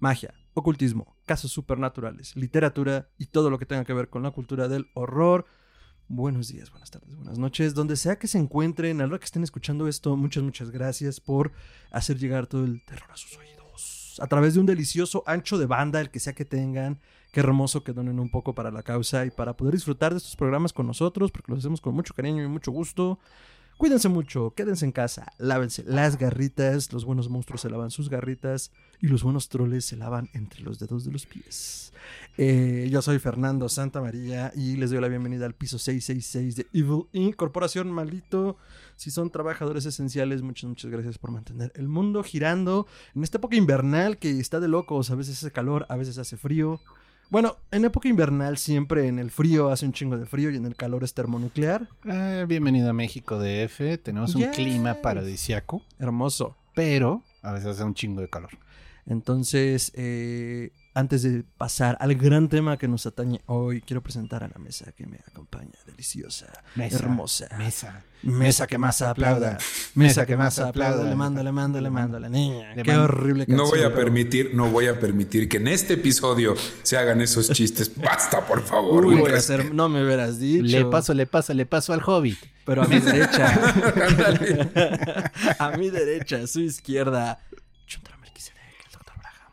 magia, ocultismo, casos supernaturales, literatura y todo lo que tenga que ver con la cultura del horror. Buenos días, buenas tardes, buenas noches, donde sea que se encuentren, a la hora que estén escuchando esto, muchas, muchas gracias por hacer llegar todo el terror a sus oídos. A través de un delicioso ancho de banda, el que sea que tengan, Qué hermoso que donen un poco para la causa y para poder disfrutar de estos programas con nosotros, porque los hacemos con mucho cariño y mucho gusto. Cuídense mucho, quédense en casa, lávense las garritas, los buenos monstruos se lavan sus garritas y los buenos troles se lavan entre los dedos de los pies. Eh, yo soy Fernando Santa María y les doy la bienvenida al piso 666 de Evil Inc. Corporación Maldito. Si son trabajadores esenciales, muchas, muchas gracias por mantener el mundo girando en esta época invernal que está de locos. A veces hace calor, a veces hace frío. Bueno, en época invernal siempre en el frío hace un chingo de frío y en el calor es termonuclear. Ah, bienvenido a México DF. Tenemos un clima paradisiaco, Hermoso. pero a veces hace un chingo de calor. Entonces, eh, antes de pasar al gran tema que nos atañe hoy, quiero presentar a la mesa que me acompaña, deliciosa, Mesa, hermosa. Mesa. Mesa que más aplauda. Mesa que más aplauda. Le mando, le mando, le mando a la niña. Le Qué mando. horrible No voy a canción. permitir, no voy a permitir que en este episodio se hagan esos chistes. Basta, por favor. Uy, voy a respeto. hacer- no me hubieras dicho. Le paso, le paso, le paso al hobbit. Pero a mi derecha. A mi derecha, a su izquierda.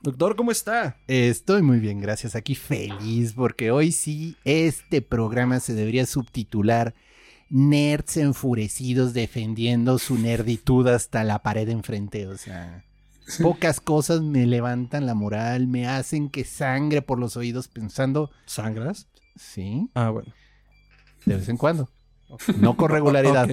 Doctor ¿cómo está? Estoy muy bien, gracias. Aquí feliz porque hoy sí este programa se debería subtitular Nerds enfurecidos defendiendo su nerditud hasta la pared enfrente. O sea, pocas cosas me levantan la moral, me hacen que sangre por los oídos pensando, ¿Sangras? sí, Ah, bueno. de vez en cuando. No con regularidad.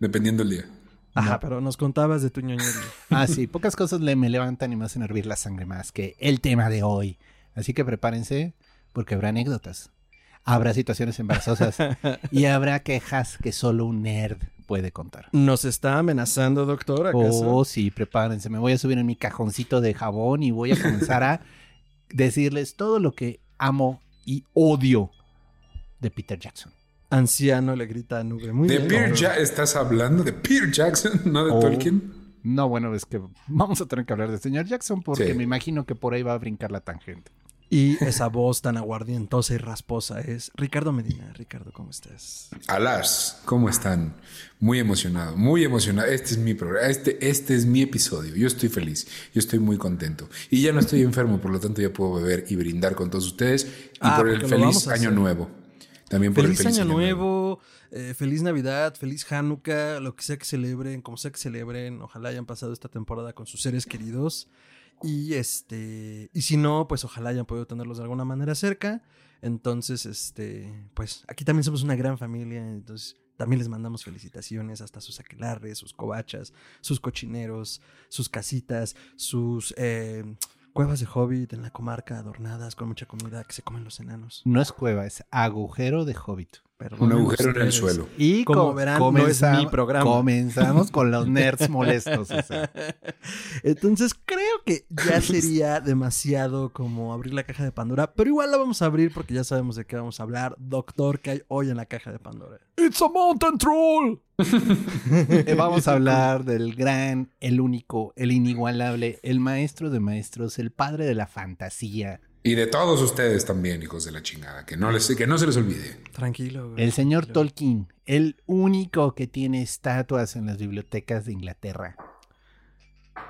Dependiendo el día. Ajá, No. pero nos contabas de tu ñoñería. Ah, sí, pocas cosas le me levantan y me hacen hervir la sangre más que el tema de hoy. Así que prepárense porque habrá anécdotas, habrá situaciones embarazosas y habrá quejas que solo un nerd puede contar. ¿Nos está amenazando, doctor? ¿Acaso? Oh, sí, prepárense. Me voy a subir en mi cajoncito de jabón y voy a comenzar a decirles todo lo que amo y odio de Peter Jackson. Anciano le grita a Nube. Muy ¿De bien. Peter ¿Estás hablando de Peter Jackson, no de Oh. Tolkien? No, bueno, es que vamos a tener que hablar del señor Jackson porque Sí. me imagino que por ahí va a brincar la tangente. Y esa voz tan aguardientosa y rasposa es Ricardo Medina. Ricardo, ¿cómo estás? Alas, ¿cómo están? Muy emocionado, muy emocionado. Este es mi programa, este, este es mi episodio. Yo estoy feliz, yo estoy muy contento. Y ya no estoy enfermo, por lo tanto ya puedo beber y brindar con todos ustedes. Y Ah, por el feliz año nuevo. También por Feliz, el feliz año, nuevo, eh, feliz Navidad, feliz Hanukkah, lo que sea que celebren, como sea que celebren, ojalá hayan pasado esta temporada con sus seres queridos. Y este, y si no, pues ojalá hayan podido tenerlos de alguna manera cerca. Entonces, este, pues aquí también somos una gran familia, entonces también les mandamos felicitaciones hasta sus aquelarres, sus covachas, sus cochineros, sus casitas, sus eh, cuevas de hobbit en la comarca adornadas con mucha comida que se comen los enanos. No es cueva, es agujero de hobbit. Un agujero en el suelo. Y Como co- verán, no es comenzam- mi programa. Comenzamos con los nerds molestos. o sea. Entonces creo que ya sería demasiado como abrir la caja de Pandora, pero igual la vamos a abrir porque ya sabemos de qué vamos a hablar. Doctor, ¿qué hay hoy en la caja de Pandora? It's a mountain troll. Vamos a hablar del gran, el único, el inigualable, el maestro de maestros, el padre de la fantasía, Y de todos ustedes también, hijos de la chingada. Que no, les, que no se les olvide. Tranquilo. güey, el señor tranquilo. Tolkien, el único que tiene estatuas en las bibliotecas de Inglaterra.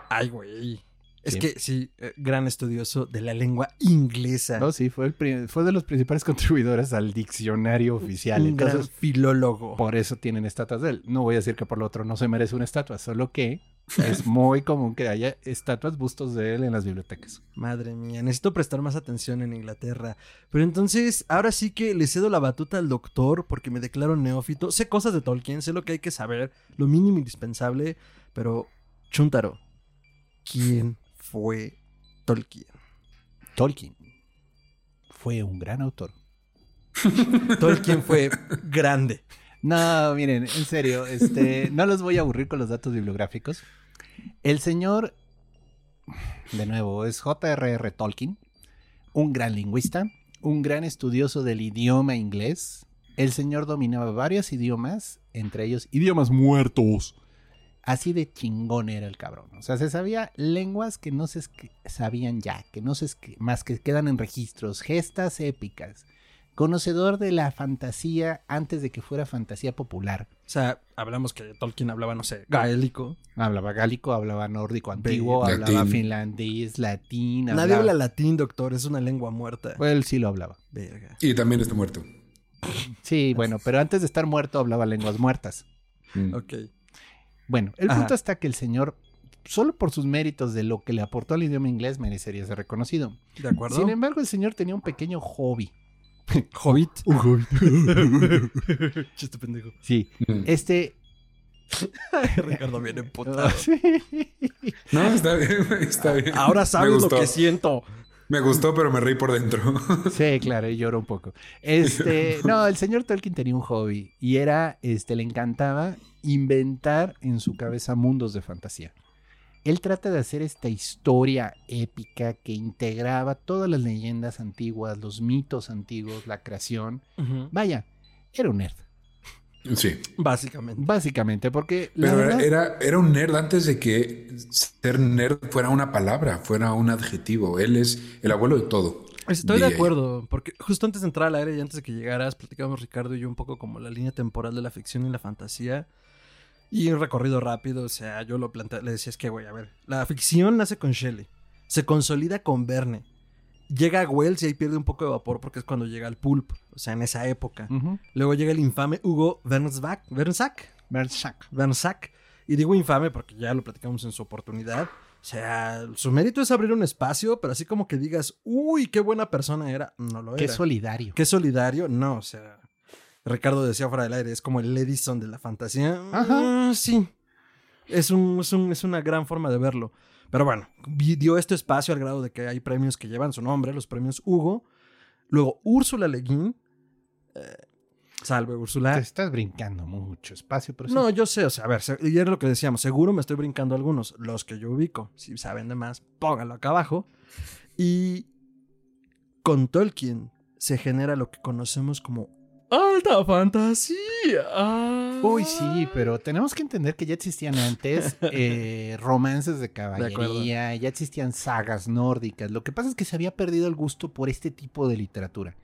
Ay, güey. Es que sí, eh, gran estudioso de la lengua inglesa. No, sí, fue, el fue de los principales contribuidores al diccionario oficial. Un gran Entonces, filólogo. por eso tienen estatuas de él. No voy a decir que por lo otro no se merece una estatua, solo que es muy común que haya estatuas, bustos de él en las bibliotecas. Madre mía, necesito prestar más atención en Inglaterra. Pero entonces, ahora sí que le cedo la batuta al doctor porque me declaro neófito. Sé cosas de Tolkien, sé lo que hay que saber, lo mínimo indispensable. Pero, Chuntaro, ¿quién fue Tolkien? Tolkien. fue un gran autor. Tolkien fue grande. No, miren, en serio, este, no los voy a aburrir con los datos bibliográficos. El señor, de nuevo, es J.R.R. Tolkien, un gran lingüista, un gran estudioso del idioma inglés. El señor dominaba varios idiomas, entre ellos idiomas muertos. Así de chingón era el cabrón. O sea, se sabía lenguas que no se sabían ya, que no se más que quedan en registros, gestas épicas conocedor de la fantasía antes de que fuera fantasía popular. O sea, hablamos que Tolkien hablaba, no sé, gaélico. Hablaba gálico, hablaba nórdico antiguo, hablaba finlandés, latín. Nadie habla latín, doctor, es una lengua muerta. Pues él sí lo hablaba. Verga. Y también está muerto. Sí, bueno, pero antes de estar muerto hablaba lenguas muertas. Mm. Ok. Bueno, el punto está que el señor solo por sus méritos de lo que le aportó al idioma inglés merecería ser reconocido. De acuerdo. Sin embargo, el señor tenía un pequeño hobby. Hobbit. Un hobbit. Chiste pendejo. Sí. Mm. Este. Ricardo viene putado. No, está bien, está bien. Ahora sabes lo que siento. Me gustó, pero me reí por dentro. Sí, claro, y lloro un poco. Este, no, el señor Tolkien tenía un hobby y era, este, le encantaba inventar en su cabeza mundos de fantasía. Él trata de hacer esta historia épica que integraba todas las leyendas antiguas, los mitos antiguos, la creación. Vaya, era un nerd. Sí. Básicamente. Básicamente, porque. Pero era, era un nerd antes de que ser nerd fuera una palabra, fuera un adjetivo. Él es el abuelo de todo. Estoy de acuerdo, porque justo antes de entrar al aire y antes de que llegaras, platicábamos Ricardo y yo un poco como la línea temporal de la ficción y la fantasía. Y un recorrido rápido, o sea, yo lo planteé, le decía, es que, güey, a ver, la ficción nace con Shelley, se consolida con Verne, llega a Wells y ahí pierde un poco de vapor porque es cuando llega el pulp, o sea, en esa época. Luego llega el infame Hugo Vernsack, Vernsack, Vernsack, y digo infame porque ya lo platicamos en su oportunidad. O sea, su mérito es abrir un espacio, pero así como que digas, uy, qué buena persona era, no lo era. Qué solidario. Qué solidario, no, o sea, Ricardo decía fuera del aire, es como el Edison de la fantasía. Ajá. Ah, sí. Es, un, es, una gran forma de verlo. Pero bueno, dio este espacio al grado de que hay premios que llevan su nombre, los premios Hugo. Luego, Úrsula Leguín. Eh, salve, Úrsula. Te estás brincando mucho espacio, pero No, yo sé, o sea, a ver, y era lo que decíamos, seguro me estoy brincando algunos, los que yo ubico. Si saben de más, pónganlo acá abajo. Y con Tolkien se genera lo que conocemos como alta fantasía. Uy, sí, pero tenemos que entender que ya existían antes eh, romances de caballería, ya existían sagas nórdicas. Lo que pasa es que se había perdido el gusto por este tipo de literatura.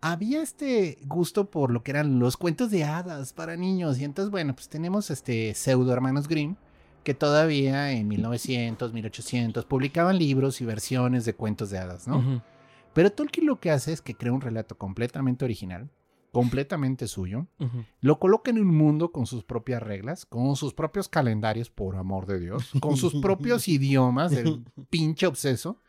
Había este gusto por lo que eran los cuentos de hadas para niños. Y entonces, bueno, pues tenemos este pseudo hermanos Grimm que todavía en 1900, 1800 publicaban libros y versiones de cuentos de hadas, ¿no? Pero Tolkien lo que hace es que crea un relato completamente original, completamente suyo, lo coloca en un mundo con sus propias reglas, con sus propios calendarios, por amor de Dios, con sus propios idiomas, el pinche obseso.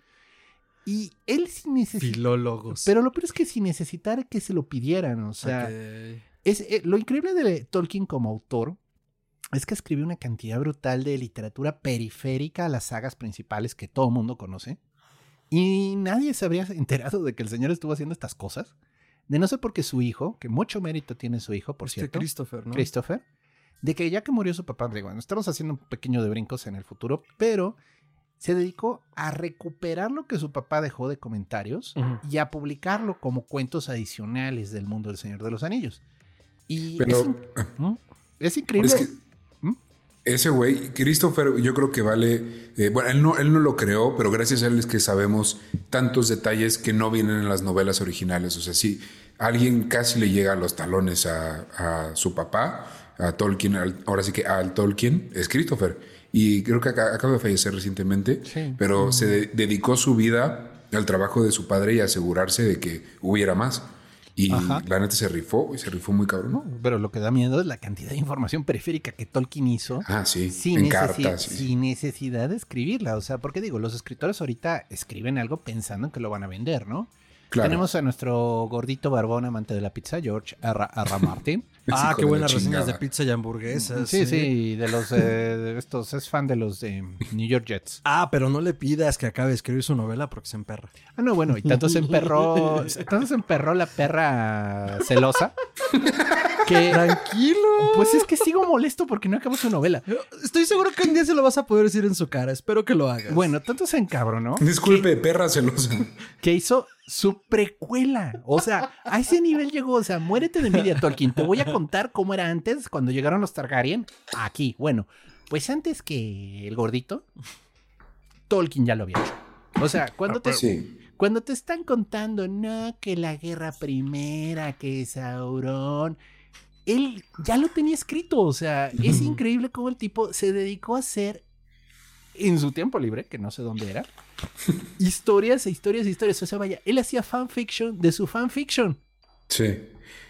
Y él sí necesita. Filólogos. Pero lo peor es que si necesitara que se lo pidieran, o sea. Es, eh, lo increíble de Tolkien como autor es que escribió una cantidad brutal de literatura periférica a las sagas principales que todo el mundo conoce. Y nadie se habría enterado de que el señor estuvo haciendo estas cosas. De no ser porque su hijo, que mucho mérito tiene su hijo, por este cierto. Christopher, ¿no? Christopher. De que ya que murió su papá, digo, bueno, estamos haciendo un pequeño de brincos en el futuro, pero se dedicó a recuperar lo que su papá dejó de comentarios y a publicarlo como cuentos adicionales del mundo del Señor de los Anillos. Y pero, es, increíble. ¿Mm? Ese güey, Christopher, yo creo que vale. Eh, bueno, él no, él no lo creó, pero gracias a él es que sabemos tantos detalles que no vienen en las novelas originales. O sea, sí, alguien casi le llega a los talones a, su papá, a Tolkien, ahora sí que al Tolkien, es Christopher. Y creo que acaba de fallecer recientemente, pero se dedicó su vida al trabajo de su padre y asegurarse de que hubiera más. Y la neta se rifó, y se rifó muy cabrón. pero lo que da miedo es la cantidad de información periférica que Tolkien hizo. Ah, sí. Sin, en cartas, sin necesidad de escribirla. O sea, porque digo, los escritores ahorita escriben algo pensando en que lo van a vender, ¿no? Claro. Tenemos a nuestro gordito barbón amante de la pizza, George R. R. Martin. Ah, qué buenas reseñas de pizza y hamburguesas. Sí, sí, de los eh, de estos, es fan de los de New York Jets. Ah, pero no le pidas que acabe de escribir su novela porque se emperra. Ah, no, bueno, y tanto se emperró, tanto se emperró la perra celosa que Tranquilo. pues es que sigo molesto porque no acabó su novela. Estoy seguro que un día se lo vas a poder decir en su cara. Espero que lo hagas. Bueno, tanto se encabronó Disculpe, perra celosa. que hizo su precuela. O sea, a ese nivel llegó. O sea, muérete de envidia, Tolkien. Te voy a contar cómo era antes cuando llegaron los Targaryen aquí. Bueno, pues antes que el gordito, Tolkien ya lo había hecho. O sea, cuando te, Sí. cuando te están contando, no, que la guerra primera, que Sauron, él ya lo tenía escrito. O sea, es increíble cómo el tipo se dedicó a hacer en su tiempo libre, que no sé dónde era, historias e historias e historias. O sea, vaya, él hacía fanfiction de su fanfiction. Sí.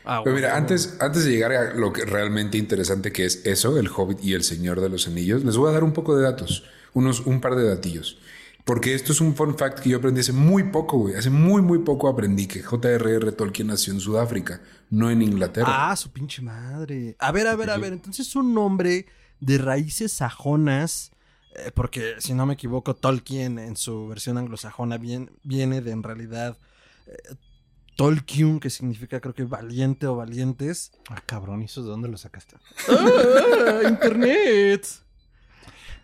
Ah, Pero mira, bueno. antes, antes de llegar a lo que realmente interesante que es eso, el Hobbit y el Señor de los Anillos, les voy a dar un poco de datos, unos, un par de datillos. Porque esto es un fun fact que yo aprendí hace muy poco, güey. Hace muy, muy poco aprendí que J.R.R. Tolkien nació en Sudáfrica, no en Inglaterra. Ah, su pinche madre. A ver, a ver, a ver. Entonces un nombre de raíces sajonas, eh, porque si no me equivoco, Tolkien en su versión anglosajona bien- viene de en realidad eh, Tolkien, que significa creo que valiente o valientes. Ah, cabrón, ¿y eso de dónde lo sacaste? ¡Ah, Internet.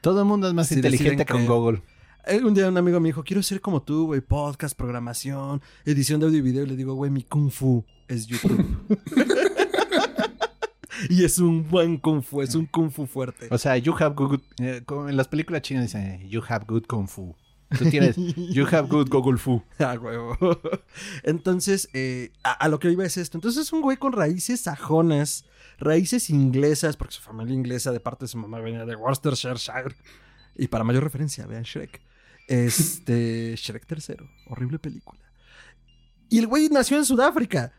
Todo el mundo es más Si inteligente con que- Google. Eh, Un día un amigo me dijo, quiero ser como tú, güey, podcast, programación, edición de audio y video. Y le digo, güey, mi kung fu es YouTube. y es un buen kung fu, es un kung fu fuerte. O sea, you have good... eh, como en las películas chinas dicen, you have good kung fu. Tú tienes, you have good Google fu. Ah, huevo. Entonces, eh, a, a lo que iba es esto. Entonces es un güey con raíces sajonas, raíces inglesas, porque su familia inglesa de parte de su mamá venía de Worcestershire. Y para mayor referencia, vean Shrek. Este, Shrek tercero, horrible película. Y el güey nació en Sudáfrica.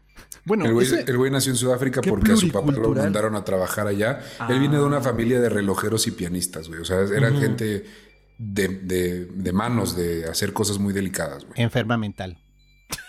Bueno, El güey, ese- el güey nació en Sudáfrica porque a su papá lo mandaron a trabajar allá. Él viene de una familia de relojeros y pianistas, güey. O sea, eran gente de, de- de manos, de hacer cosas muy delicadas, güey. enferma mental.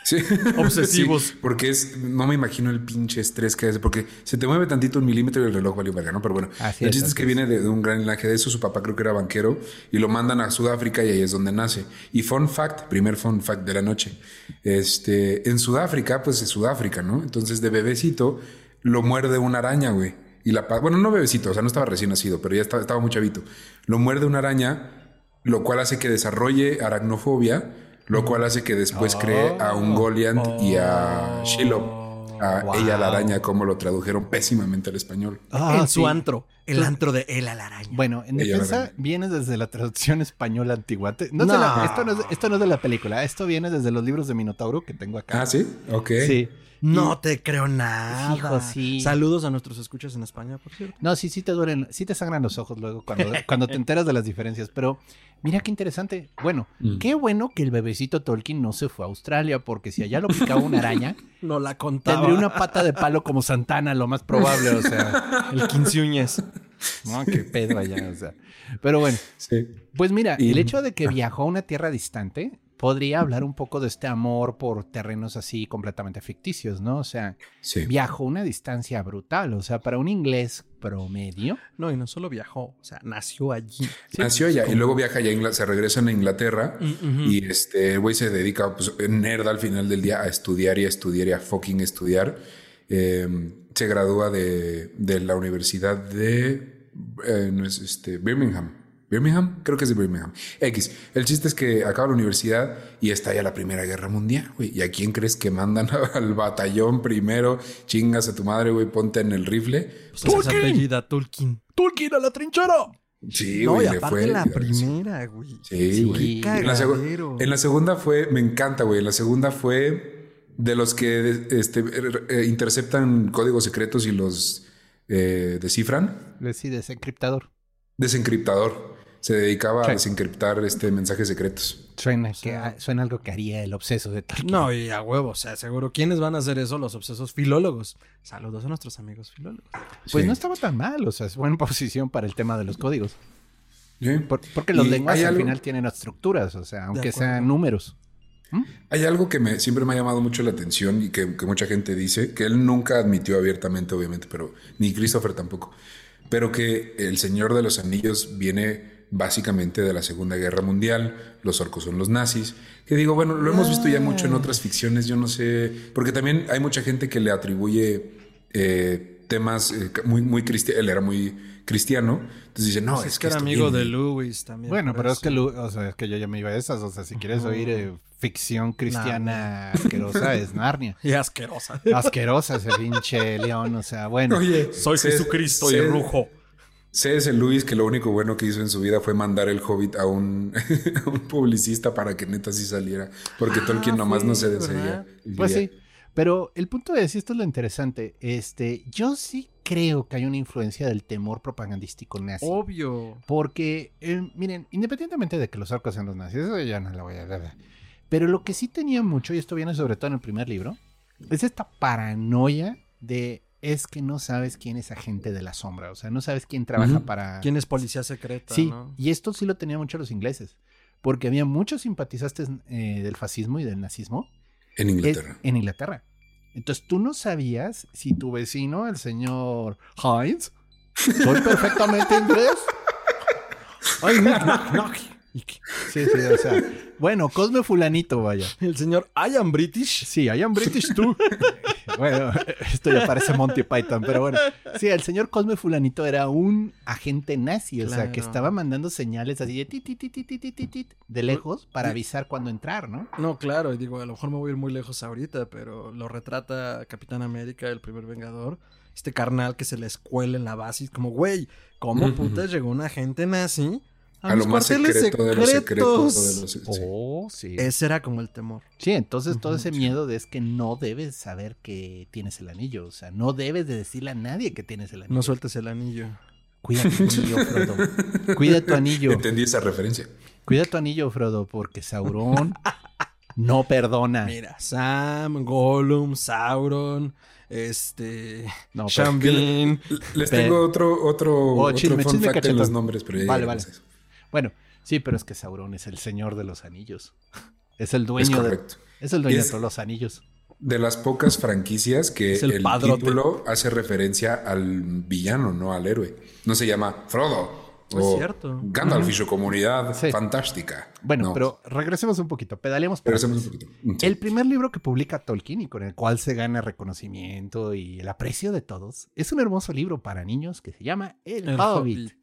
Sí. Obsesivos. Sí, porque es, no me imagino el pinche estrés que hace, porque se te mueve tantito un milímetro y el reloj valió verga, ¿no? Pero bueno, Así el chiste es que es. viene de, de un gran linaje de eso. Su papá creo que era banquero y lo mandan a Sudáfrica y ahí es donde nace. Y fun fact, primer fun fact de la noche. Este, en Sudáfrica, pues es Sudáfrica, ¿no? Entonces de bebecito lo muerde una araña, güey. Y la, bueno, no bebecito, o sea, no estaba recién nacido, pero ya estaba, estaba muy chavito. Lo muerde una araña, lo cual hace que desarrolle aracnofobia, lo cual hace que después cree a un Goliant y a Shiloh, a ella la araña, como lo tradujeron pésimamente al español. Ah, en su sí. antro. El antro de El Alaraña. Bueno, en Ella defensa la- viene desde la traducción española antigua. No es la- esto, no es, esto no es de la película, esto viene desde los libros de Minotauro que tengo acá. Ah, sí, ok. Sí. no te creo nada. Hijo, sí. Saludos a nuestros escuchas en España, por cierto. No, sí, sí te duelen, sí te sangran los ojos luego cuando, cuando te enteras de las diferencias. Pero mira qué interesante. Bueno, Mm. qué bueno que el bebecito Tolkien no se fue a Australia, porque si allá lo picaba una araña, No la contaba. tendría una pata de palo como Santana, lo más probable. O sea, El 15 uñas. no, qué pedo allá. O sea. Pero bueno, Sí. Pues mira, Y- el hecho de que viajó a una tierra distante podría hablar un poco de este amor por terrenos así completamente ficticios, ¿no? O sea, Sí. viajó una distancia brutal, o sea, para un inglés promedio. No, y no solo viajó, o sea, nació allí. Nació allá y luego viaja allá, a se regresan a Inglaterra y este el güey se dedica, pues, nerd al final del día a estudiar y a estudiar y a fucking estudiar. Eh, se gradúa de, de la Universidad de eh, no es este, Birmingham. Birmingham, creo que es de Birmingham. X. El chiste es que acaba la universidad y está ya la Primera Guerra Mundial, güey. ¿Y a quién crees que mandan al batallón primero? Chingas a tu madre, güey, ponte en el rifle. Pues esa apellida Tolkien. ¡Tolkien a la trinchera! Sí, no, güey, y aparte fue. la primera, güey. Sí, Sí, güey. En, la en la segunda fue, me encanta, güey. En la segunda fue de los que este, eh, interceptan códigos secretos y los eh, descifran. Sí, desencriptador. Desencriptador. Se dedicaba Sí. a desencriptar este, mensajes secretos. Suena, que, suena algo que haría el obseso de Tolkien. No, y a huevo, o sea, seguro. ¿Quiénes van a hacer eso? Los obsesos filólogos. Saludos a nuestros amigos filólogos. Pues Sí. no estaba tan mal, o sea, es buena posición para el tema de los códigos. Sí. Por- porque los Y lenguajes al algo- final tienen estructuras, o sea, aunque sean números. Hay algo que me, siempre me ha llamado mucho la atención y que, que mucha gente dice, que él nunca admitió abiertamente, obviamente, pero ni Christopher tampoco, pero que el Señor de los Anillos viene básicamente de la Segunda Guerra Mundial, los orcos son los nazis, que digo, bueno, lo hemos visto ya mucho en otras ficciones, yo no sé, porque también hay mucha gente que le atribuye eh, temas eh, muy, muy cristianos, él era muy cristiano, entonces dice, no, Pues es, es que era amigo viene- de Lewis también. Bueno, pero es que, Lu- o sea, es que yo ya me iba a esas. O sea, si quieres oír eh, ficción cristiana asquerosa, es Narnia. Y asquerosa. Asquerosa ese pinche león, o sea, bueno. Oye, Soy Jesucristo y rujo. C.S. Lewis que lo único bueno que hizo en su vida fue mandar el Hobbit a un, a un publicista para que neta sí saliera, porque Tolkien Ah, nomás no se desearía. Pues sí. Pero el punto de decir esto es lo interesante. Este, yo sí creo que hay una influencia del temor propagandístico nazi. Obvio. Porque, eh, miren, independientemente de que los orcos sean los nazis, eso ya no lo voy a dar. Pero lo que sí tenía mucho, y esto viene sobre todo en el primer libro, es esta paranoia de es que no sabes quién es agente de la sombra. O sea, no sabes quién trabaja para. ¿Quién es policía secreta? Sí, no? y esto sí lo tenían mucho los ingleses. Porque había muchos simpatizantes eh, del fascismo y del nazismo En es- Inglaterra. en Inglaterra. Entonces tú no sabías si tu vecino, el señor Heinz, soy perfectamente inglés. Ay, knock, knock, knock. Sí, sí, o sea. bueno, Cosme Fulanito, vaya. El señor I am British. Sí, I am British tú. bueno, esto ya parece Monty Python, pero bueno. Sí, el señor Cosme Fulanito era un agente nazi, claro. o sea, que estaba mandando señales así de tit, tit, tit, de lejos para avisar cuando entrar, ¿no? No, claro, Y digo, a lo mejor me voy a ir muy lejos ahorita, pero lo retrata Capitán América, el primer vengador este carnal que se le escuela en la base y como, güey, ¿cómo putas llegó un agente nazi a, A los lo más cuarteles secreto de los secretos. secretos? de los- sí. Oh, sí. Ese era como el temor. Sí, entonces todo ese sí. miedo de es que no debes saber que tienes el anillo. O sea, no debes de decirle a nadie que tienes el anillo. No sueltes el anillo. Cuida tu anillo, Frodo. Cuida tu anillo. Entendí esa referencia. Cuida tu anillo, Frodo, porque Sauron no perdona. Mira, Sam, Gollum, Sauron, este, No, Bean. Les tengo otro, otro, Oh, otro chisme, fun chisme fact en cachetón. los nombres, pero ya Vale, vale. eso. Bueno, sí, pero es que Sauron es el señor de los anillos. Es el Es dueño de, correcto. es el dueño Es- de todos los anillos. De las pocas franquicias que Es el, título hace referencia al villano, no al héroe. No se llama Frodo Es o cierto. Gandalf y su comunidad Sí. fantástica. Bueno, No, pero regresemos un poquito, pedaleemos regresemos un poquito. Sí. El primer libro que publica Tolkien y con el cual se gana reconocimiento y el aprecio de todos es un hermoso libro para niños que se llama El, El Hobbit. Hobbit.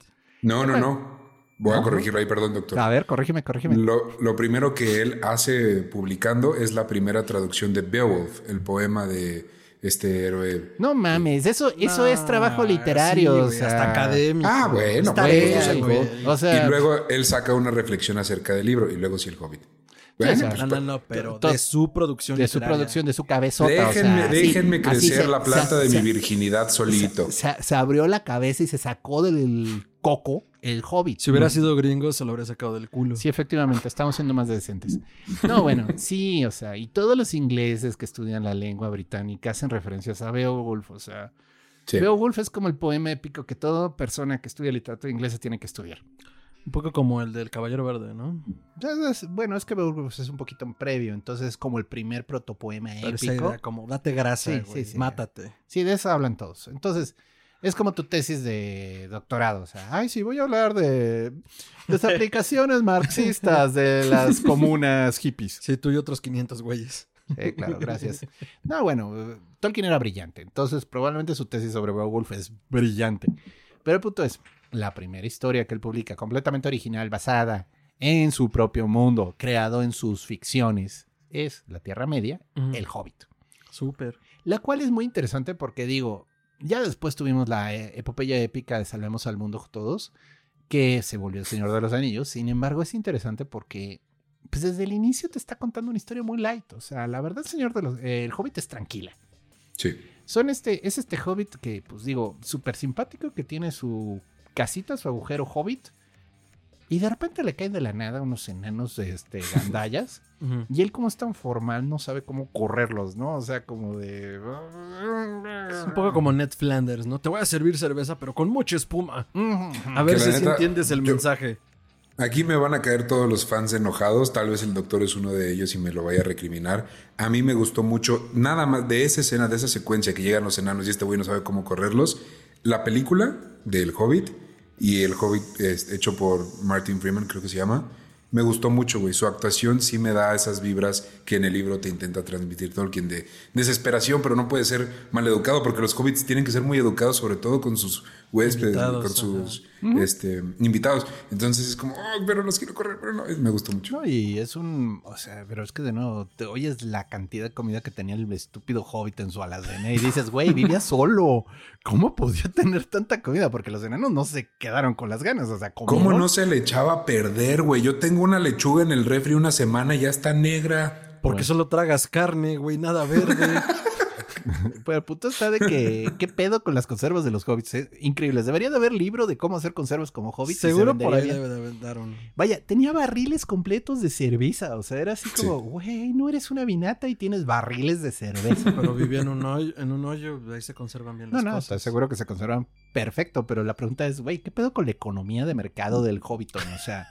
No, no, no. Voy a ¿No? corregirlo ahí, perdón, doctor. A ver, corrígeme, corrígeme. Lo, lo primero que él hace publicando es la primera traducción de Beowulf, el poema de este héroe. No mames, eso, eso es trabajo literario. sí, o güey, sea, hasta académico. Ah, bueno, Está pues, bien. O sea, y luego él saca una reflexión acerca del libro y luego sí el Hobbit. o sea, pues, No, no, no, pero to- de su producción de su literaria. producción, de su cabezota. déjenme o sea, déjenme así crecer se- la planta se- de se- mi virginidad solito. Se, se abrió la cabeza y se sacó del coco el hobbit. Si hubiera sido gringo, se lo habría sacado del culo. Sí, efectivamente, estamos siendo más decentes. No, bueno, sí, o sea, y todos los ingleses que estudian la lengua británica hacen referencias a Beowulf, o sea, Sí. Beowulf es como el poema épico que toda persona que estudia literatura inglesa tiene que estudiar. Un poco como el del Caballero Verde, ¿no? Entonces, bueno, es que Beowulf es un poquito previo, entonces es como el primer protopoema Pero esa épico. idea como, date grasa, sí, sí. mátate. Sí, de eso hablan todos. Entonces, es como tu tesis de doctorado. O sea, ay, sí, voy a hablar de las aplicaciones marxistas de las comunas hippies. Sí, tú y otros 500 güeyes. Sí, claro, gracias. No, bueno, Tolkien era brillante. Entonces, probablemente su tesis sobre Beowulf es brillante. Pero el punto es, la primera historia que él publica, completamente original, basada en su propio mundo, creado en sus ficciones, es La Tierra Media. El Hobbit. Súper. La cual es muy interesante porque digo, ya después tuvimos la eh, epopeya épica de Salvemos al Mundo Todos, que se volvió el Señor de los Anillos. Sin embargo, es interesante porque pues desde el inicio te está contando una historia muy light. O sea, la verdad, el Señor de los... eh, el Hobbit es tranquila. Sí. Son este, es este Hobbit que, pues digo, súper simpático, que tiene su casita, su agujero Hobbit. Y de repente le caen de la nada unos enanos de este, gandallas. Y él como es tan formal no sabe cómo correrlos, ¿no? O sea, como de... Es un poco como Ned Flanders, ¿no? Te voy a servir cerveza, pero con mucha espuma. A ver si neta, entiendes el yo- mensaje. Aquí me van a caer todos los fans enojados. Tal vez el doctor es uno de ellos y me lo vaya a recriminar. A mí me gustó mucho, nada más de esa escena, de esa secuencia que llegan los enanos y este güey no sabe cómo correrlos. La película del Hobbit y el Hobbit es hecho por Martin Freeman, creo que se llama. Me gustó mucho, güey. Su actuación sí me da esas vibras que en el libro te intenta transmitir Tolkien de desesperación, pero no puede ser mal educado porque los hobbits tienen que ser muy educados, sobre todo con sus huéspedes, Invitados, con sus este, invitados. Entonces es como, "Ay, pero los quiero correr, pero no. Me gustó mucho. No, y es un. O sea, pero es que de nuevo, te oyes la cantidad de comida que tenía el estúpido hobbit en su alacena y dices, güey, vivía solo. ¿Cómo podía tener tanta comida? Porque los enanos no se quedaron con las ganas. O sea, ¿Cómo comieron. no se le echaba a perder, güey? Yo tengo una lechuga en el refri una semana y ya está negra. Porque Bueno. solo tragas carne, güey, nada verde. Pero el punto está de que, ¿qué pedo con las conservas de los hobbits? Eh, Increíbles. Debería de haber libro de cómo hacer conservas como hobbits. y se Seguro por ahí bien. debe de dar un... Vaya, tenía barriles completos de cerveza. O sea, era así como, güey, no eres una vinata y tienes barriles de cerveza. Pero vivía en un hoyo, en un hoyo, ahí se conservan bien No, las no, cosas. estoy seguro que se conservan perfecto, pero la pregunta es, güey, ¿qué pedo con la economía de mercado del Hobbiton? O sea,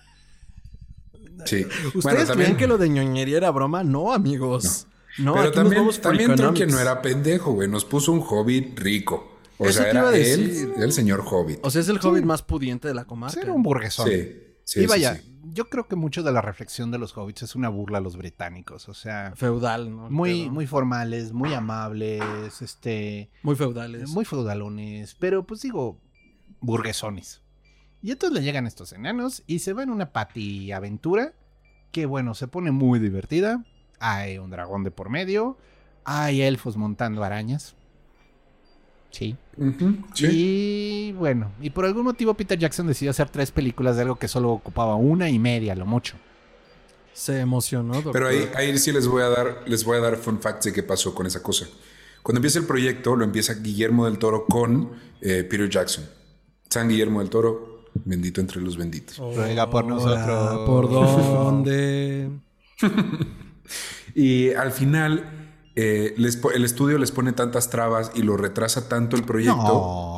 Sí. ¿Ustedes Bueno, creen también- que lo de ñoñería era broma? No, amigos. No, Pero aquí nos también, también Tolkien no era pendejo, güey. Nos puso un hobbit rico. O Eso sea, era él, el señor hobbit. O sea, es el hobbit más pudiente de la comarca. era un burguesón. sí, sí, y vaya, sí. yo creo que mucho de la reflexión de los hobbits es una burla a los británicos. O sea, Feudal, ¿no? muy, Pero- muy formales, muy amables, este, Muy feudales. muy feudalones, pero pues digo, burguesones. Y entonces le llegan estos enanos y se va en una pati aventura que bueno, se pone muy divertida. Hay un dragón de por medio, hay elfos montando arañas. Sí. Y bueno, y por algún motivo Peter Jackson decidió hacer tres películas de algo que solo ocupaba una y media, lo mucho. Se emocionó, doctor. Pero ahí, ahí sí les voy a dar, les voy a dar fun facts de qué pasó con esa cosa. Cuando empieza el proyecto, lo empieza Guillermo del Toro con eh, Peter Jackson. San Guillermo del Toro, bendito entre los benditos. Ruega por nosotros. ¿Por dónde? Y al final, eh, les el estudio les pone tantas trabas y lo retrasa tanto el proyecto.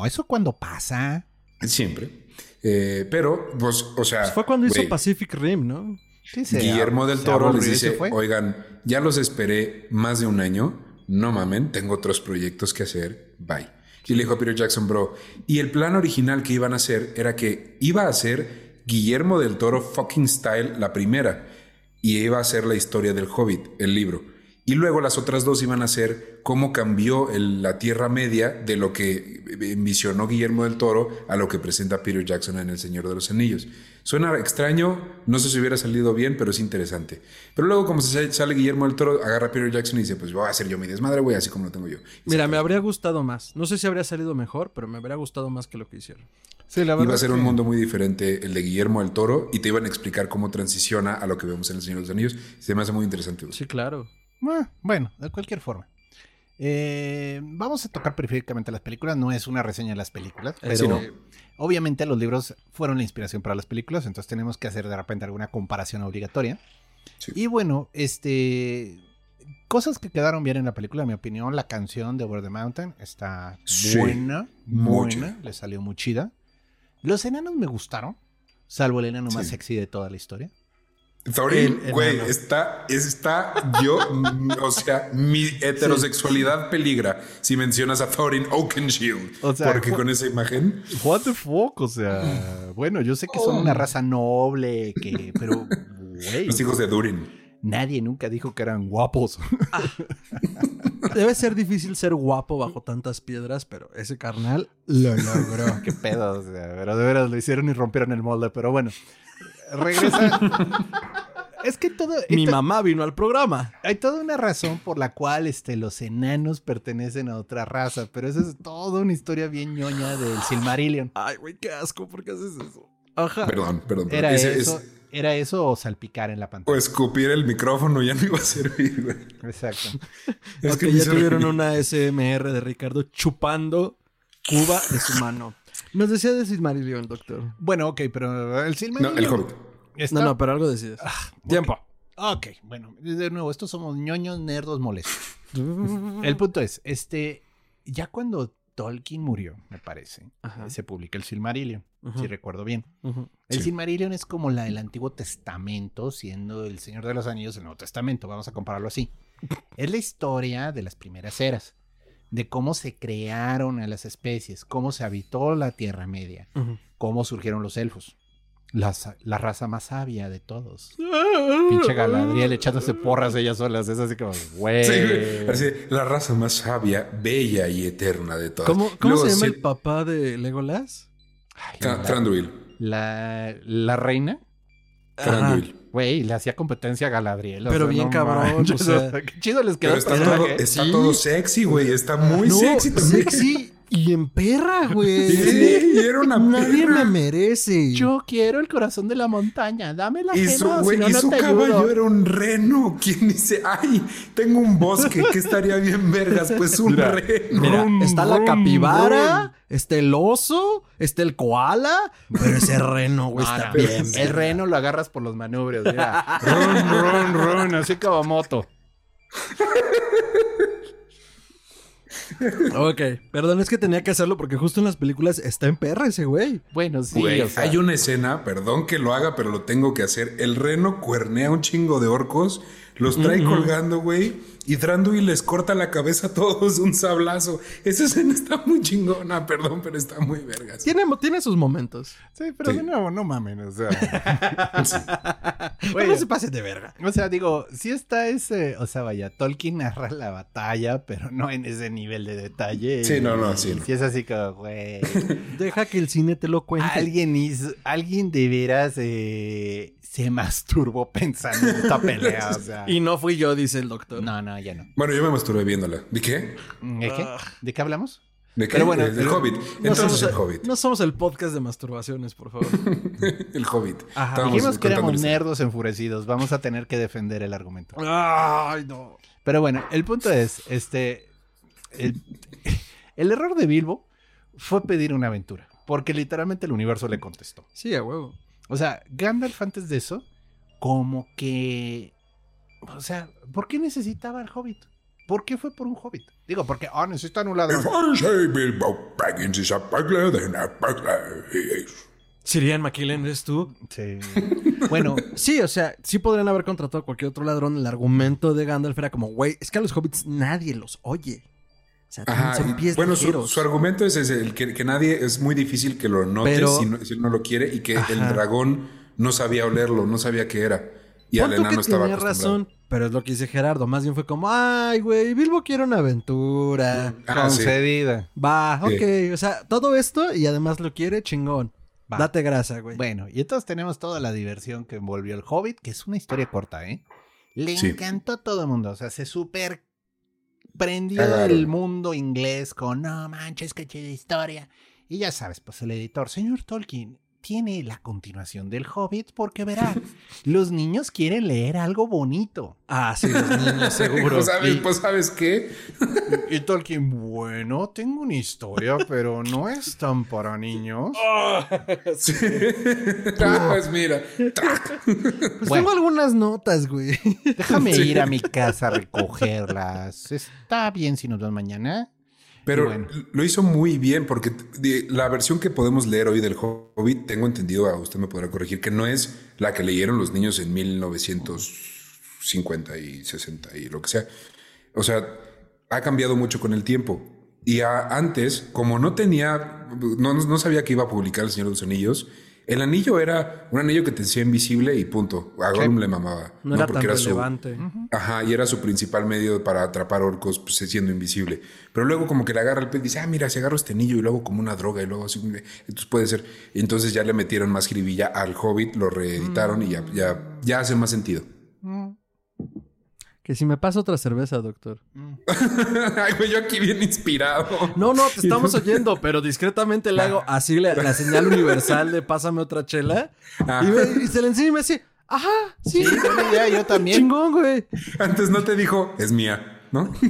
No, eso cuando pasa. Siempre. Eh, pero, pues, o sea. Fue cuando hizo Pacific Rim, ¿no? Sí, se- Guillermo del Toro les dice, oigan, ya los esperé más de un año, no mamen, tengo otros proyectos que hacer, bye. Y le dijo a Peter Jackson, bro, y el plan original que iban a hacer era que iba a ser Guillermo del Toro fucking style la primera, y iba a ser la historia del Hobbit, el libro. Y luego las otras dos iban a ser cómo cambió el- la Tierra Media de lo que envisionó Guillermo del Toro a lo que presenta Peter Jackson en El Señor de los Anillos. Suena extraño, no sé si hubiera salido bien, pero es interesante. Pero luego, como se sale Guillermo del Toro, agarra a Peter Jackson y dice: Pues voy a hacer yo mi desmadre, güey, así como lo tengo yo. Y Mira, me habría gustado más. No sé si habría salido mejor, pero me habría gustado más que lo que hicieron. Sí, la Iba verdad a es ser un mundo muy diferente el de Guillermo del Toro y te iban a explicar cómo transiciona a lo que vemos en El Señor de los Anillos. Se me hace muy interesante. Sí, claro. Ah, bueno, de cualquier forma. Eh, vamos a tocar periféricamente las películas. No es una reseña de las películas, Eh, pero sí, no. obviamente los libros fueron la inspiración para las películas, entonces tenemos que hacer de repente alguna comparación obligatoria. Sí. Y bueno, este cosas que quedaron bien en la película, en mi opinión, la canción de Over the Mountain está Sí, buena, buena, le salió muy chida. Los enanos me gustaron, salvo el enano más sexy de toda la historia. Thorin, güey, está, está yo, o sea, mi heterosexualidad peligra si mencionas a Thorin Oakenshield. O sea, porque con esa imagen, What the fuck, o sea, bueno, yo sé que son una raza noble, que, pero, güey, los hijos de Durin. nadie nunca dijo que eran guapos. Debe ser difícil ser guapo bajo tantas piedras, pero ese carnal lo logró. Qué pedo, o sea, pero de veras lo hicieron y rompieron el molde, pero bueno, regresa. es que todo, Mi esto- mamá vino al programa. hay toda una razón por la cual este, los enanos pertenecen a otra raza, pero esa es toda una historia bien ñoña del Silmarillion. Ay, güey, qué asco, ¿por qué haces eso? Ajá. Perdón, perdón. Era Ese eso, es- era eso o salpicar en la o pantalla. escupir el micrófono ya no iba a servir, güey. Exacto. Es que ya tuvieron reír. una SMR de Ricardo chupando Cuba de su mano. Nos decía de Silmarillion, doctor. Bueno, ok, pero el No, Silmarillion... el Hobbit. está- No, no, pero algo decías. Tiempo. Ok, bueno, de nuevo, estos somos ñoños nerdos molestos. El punto es, este, ya cuando Tolkien murió, me parece, Ajá. se publica el Silmarillion. Si recuerdo bien. El Sí. Silmarillion es como la del Antiguo Testamento, siendo el Señor de los Anillos el Nuevo Testamento, vamos a compararlo así. Es la historia de las primeras eras, de cómo se crearon a las especies, cómo se habitó la Tierra Media, cómo surgieron los elfos, la, la raza más sabia de todos. Pinche Galadriel echándose porras ellas solas, es así como, güey. Sí, güey. Así, la raza más sabia, bella y eterna de todas. ¿Cómo, cómo Luego, se llama sí, el papá de Legolas? Ay, Tra- la, Thranduil. la, la reina, Thranduil. Güey, le hacía competencia a Galadriel. o Pero sea, bien no cabrón, manches, o sea, qué chido les quedó Pero está, todo, está Sí. todo sexy, güey. Está muy sexy también. sexy y en perra, güey. Sí, y era una Nadie perra. me merece. Yo quiero el corazón de la montaña, dame la Y su, güey, si no, y no su te caballo ayudo. era un reno. ¿Quién dice, ay, tengo un bosque que estaría bien vergas? Pues un Mira, reno. Mira, Rum, está la rum, capibara, está el oso, está el koala, pero ese reno, güey, está bien. el reno lo agarras por los manubrios, mira. run, run, run, así como moto. Ok, perdón, es que tenía que hacerlo porque justo en las películas está en perra ese güey. Bueno, sí, Güey, o sea, hay una escena, perdón que lo haga, pero lo tengo que hacer. El reno cuernea un chingo de orcos, los trae colgando, güey, y Thranduil les corta la cabeza a todos un sablazo. Esa escena está muy chingona, perdón, pero está muy vergas. Tiene, tiene sus momentos. Sí, pero Sí. de nuevo, no mamen, o sea. Pero no se pase de verga. O sea, digo, sí está ese, o sea, vaya, Tolkien narra la batalla, pero no en ese nivel de detalle. Sí, no, no, sí, no. Sí es así como, güey. Deja que el cine te lo cuente. alguien hizo, alguien de veras eh, se masturbó pensando en esta pelea, o sea. Y no fui yo, dice el doctor. No, no, ya no. Bueno, yo me masturbé viéndola. ¿De qué? ¿De qué? ¿De qué hablamos? ¿De qué? Pero bueno, del eh, Hobbit. No Entonces somos, el Hobbit. no somos el podcast de masturbaciones, por favor. el Hobbit. Dijimos que éramos nerdos enfurecidos. Vamos a tener que defender el argumento. Ay, no. Pero bueno, el punto es, este, el, el error de Bilbo fue pedir una aventura, porque literalmente el universo le contestó. Sí, a huevo. O sea, Gandalf antes de eso, como que, o sea, ¿por qué necesitaba al Hobbit? ¿Por qué fue por un Hobbit? Digo, porque, ah, necesitan un ladrón. Sirian McKillen, ¿eres tú? Sí. Bueno, Sí, o sea, sí podrían haber contratado a cualquier otro ladrón. El argumento de Gandalf era como, güey, es que a los hobbits nadie los oye. Sea, Ajá, son y pies bueno, su, argumento es ese, el que, que nadie, es muy difícil que lo note Pero- si, no, si no lo quiere y que Ajá. el dragón no sabía olerlo, no sabía qué era. Y al enano que estaba tenía razón, pero es lo que dice Gerardo. Más bien fue como, ay, güey, Bilbo quiere una aventura. Ah, sí. concedida. Va, Sí. ok. O sea, todo esto y además lo quiere, chingón. Va. Date grasa, güey. Bueno, y entonces tenemos toda la diversión que envolvió el Hobbit, que es una historia corta, ¿eh? Le Sí. encantó a todo el mundo, o sea, se super prendió el mundo inglés con, no manches, qué chida historia. Y ya sabes, pues el editor, señor Tolkien, tiene la continuación del Hobbit porque verá, los niños quieren leer algo bonito. Ah, sí, los niños, seguro. Pues sabes, Y- pues sabes qué. Y Tolkien, bueno, tengo una historia, pero no es tan para niños. Sí. Ah, pues mira. Pues Bueno. tengo algunas notas, güey. Déjame Sí. ir a mi casa a recogerlas. Está bien si nos vemos mañana. Pero bueno. lo hizo muy bien porque la versión que podemos leer hoy del Hobbit, tengo entendido, a usted me podrá corregir, que no es la que leyeron los niños en 1950 y 60 y lo que sea. O sea, ha cambiado mucho con el tiempo. Y a- antes, como no tenía, no, no sabía que iba a publicar El Señor de los Anillos, el anillo era un anillo que te hacía invisible y punto. A Gollum le mamaba. No, era Porque tan su- relevante. Ajá, y era su principal medio para atrapar orcos, pues siendo invisible. Pero luego como que le agarra el pez y dice, ah, mira, si agarro este anillo y luego como una droga y luego así, entonces puede ser. Y entonces ya le metieron más jiribilla al Hobbit, lo reeditaron y ya, ya, ya hace más sentido. Que si me pasa otra cerveza, doctor. Ay, güey, yo aquí bien inspirado. No, no, te estamos oyendo, pero discretamente le hago así la, la señal universal de pásame otra chela. Ah. Y, me- y se le enseña y me dice, ajá, sí, Sí, buena idea, yo también. chingón, güey. Antes no te dijo, es mía, ¿no?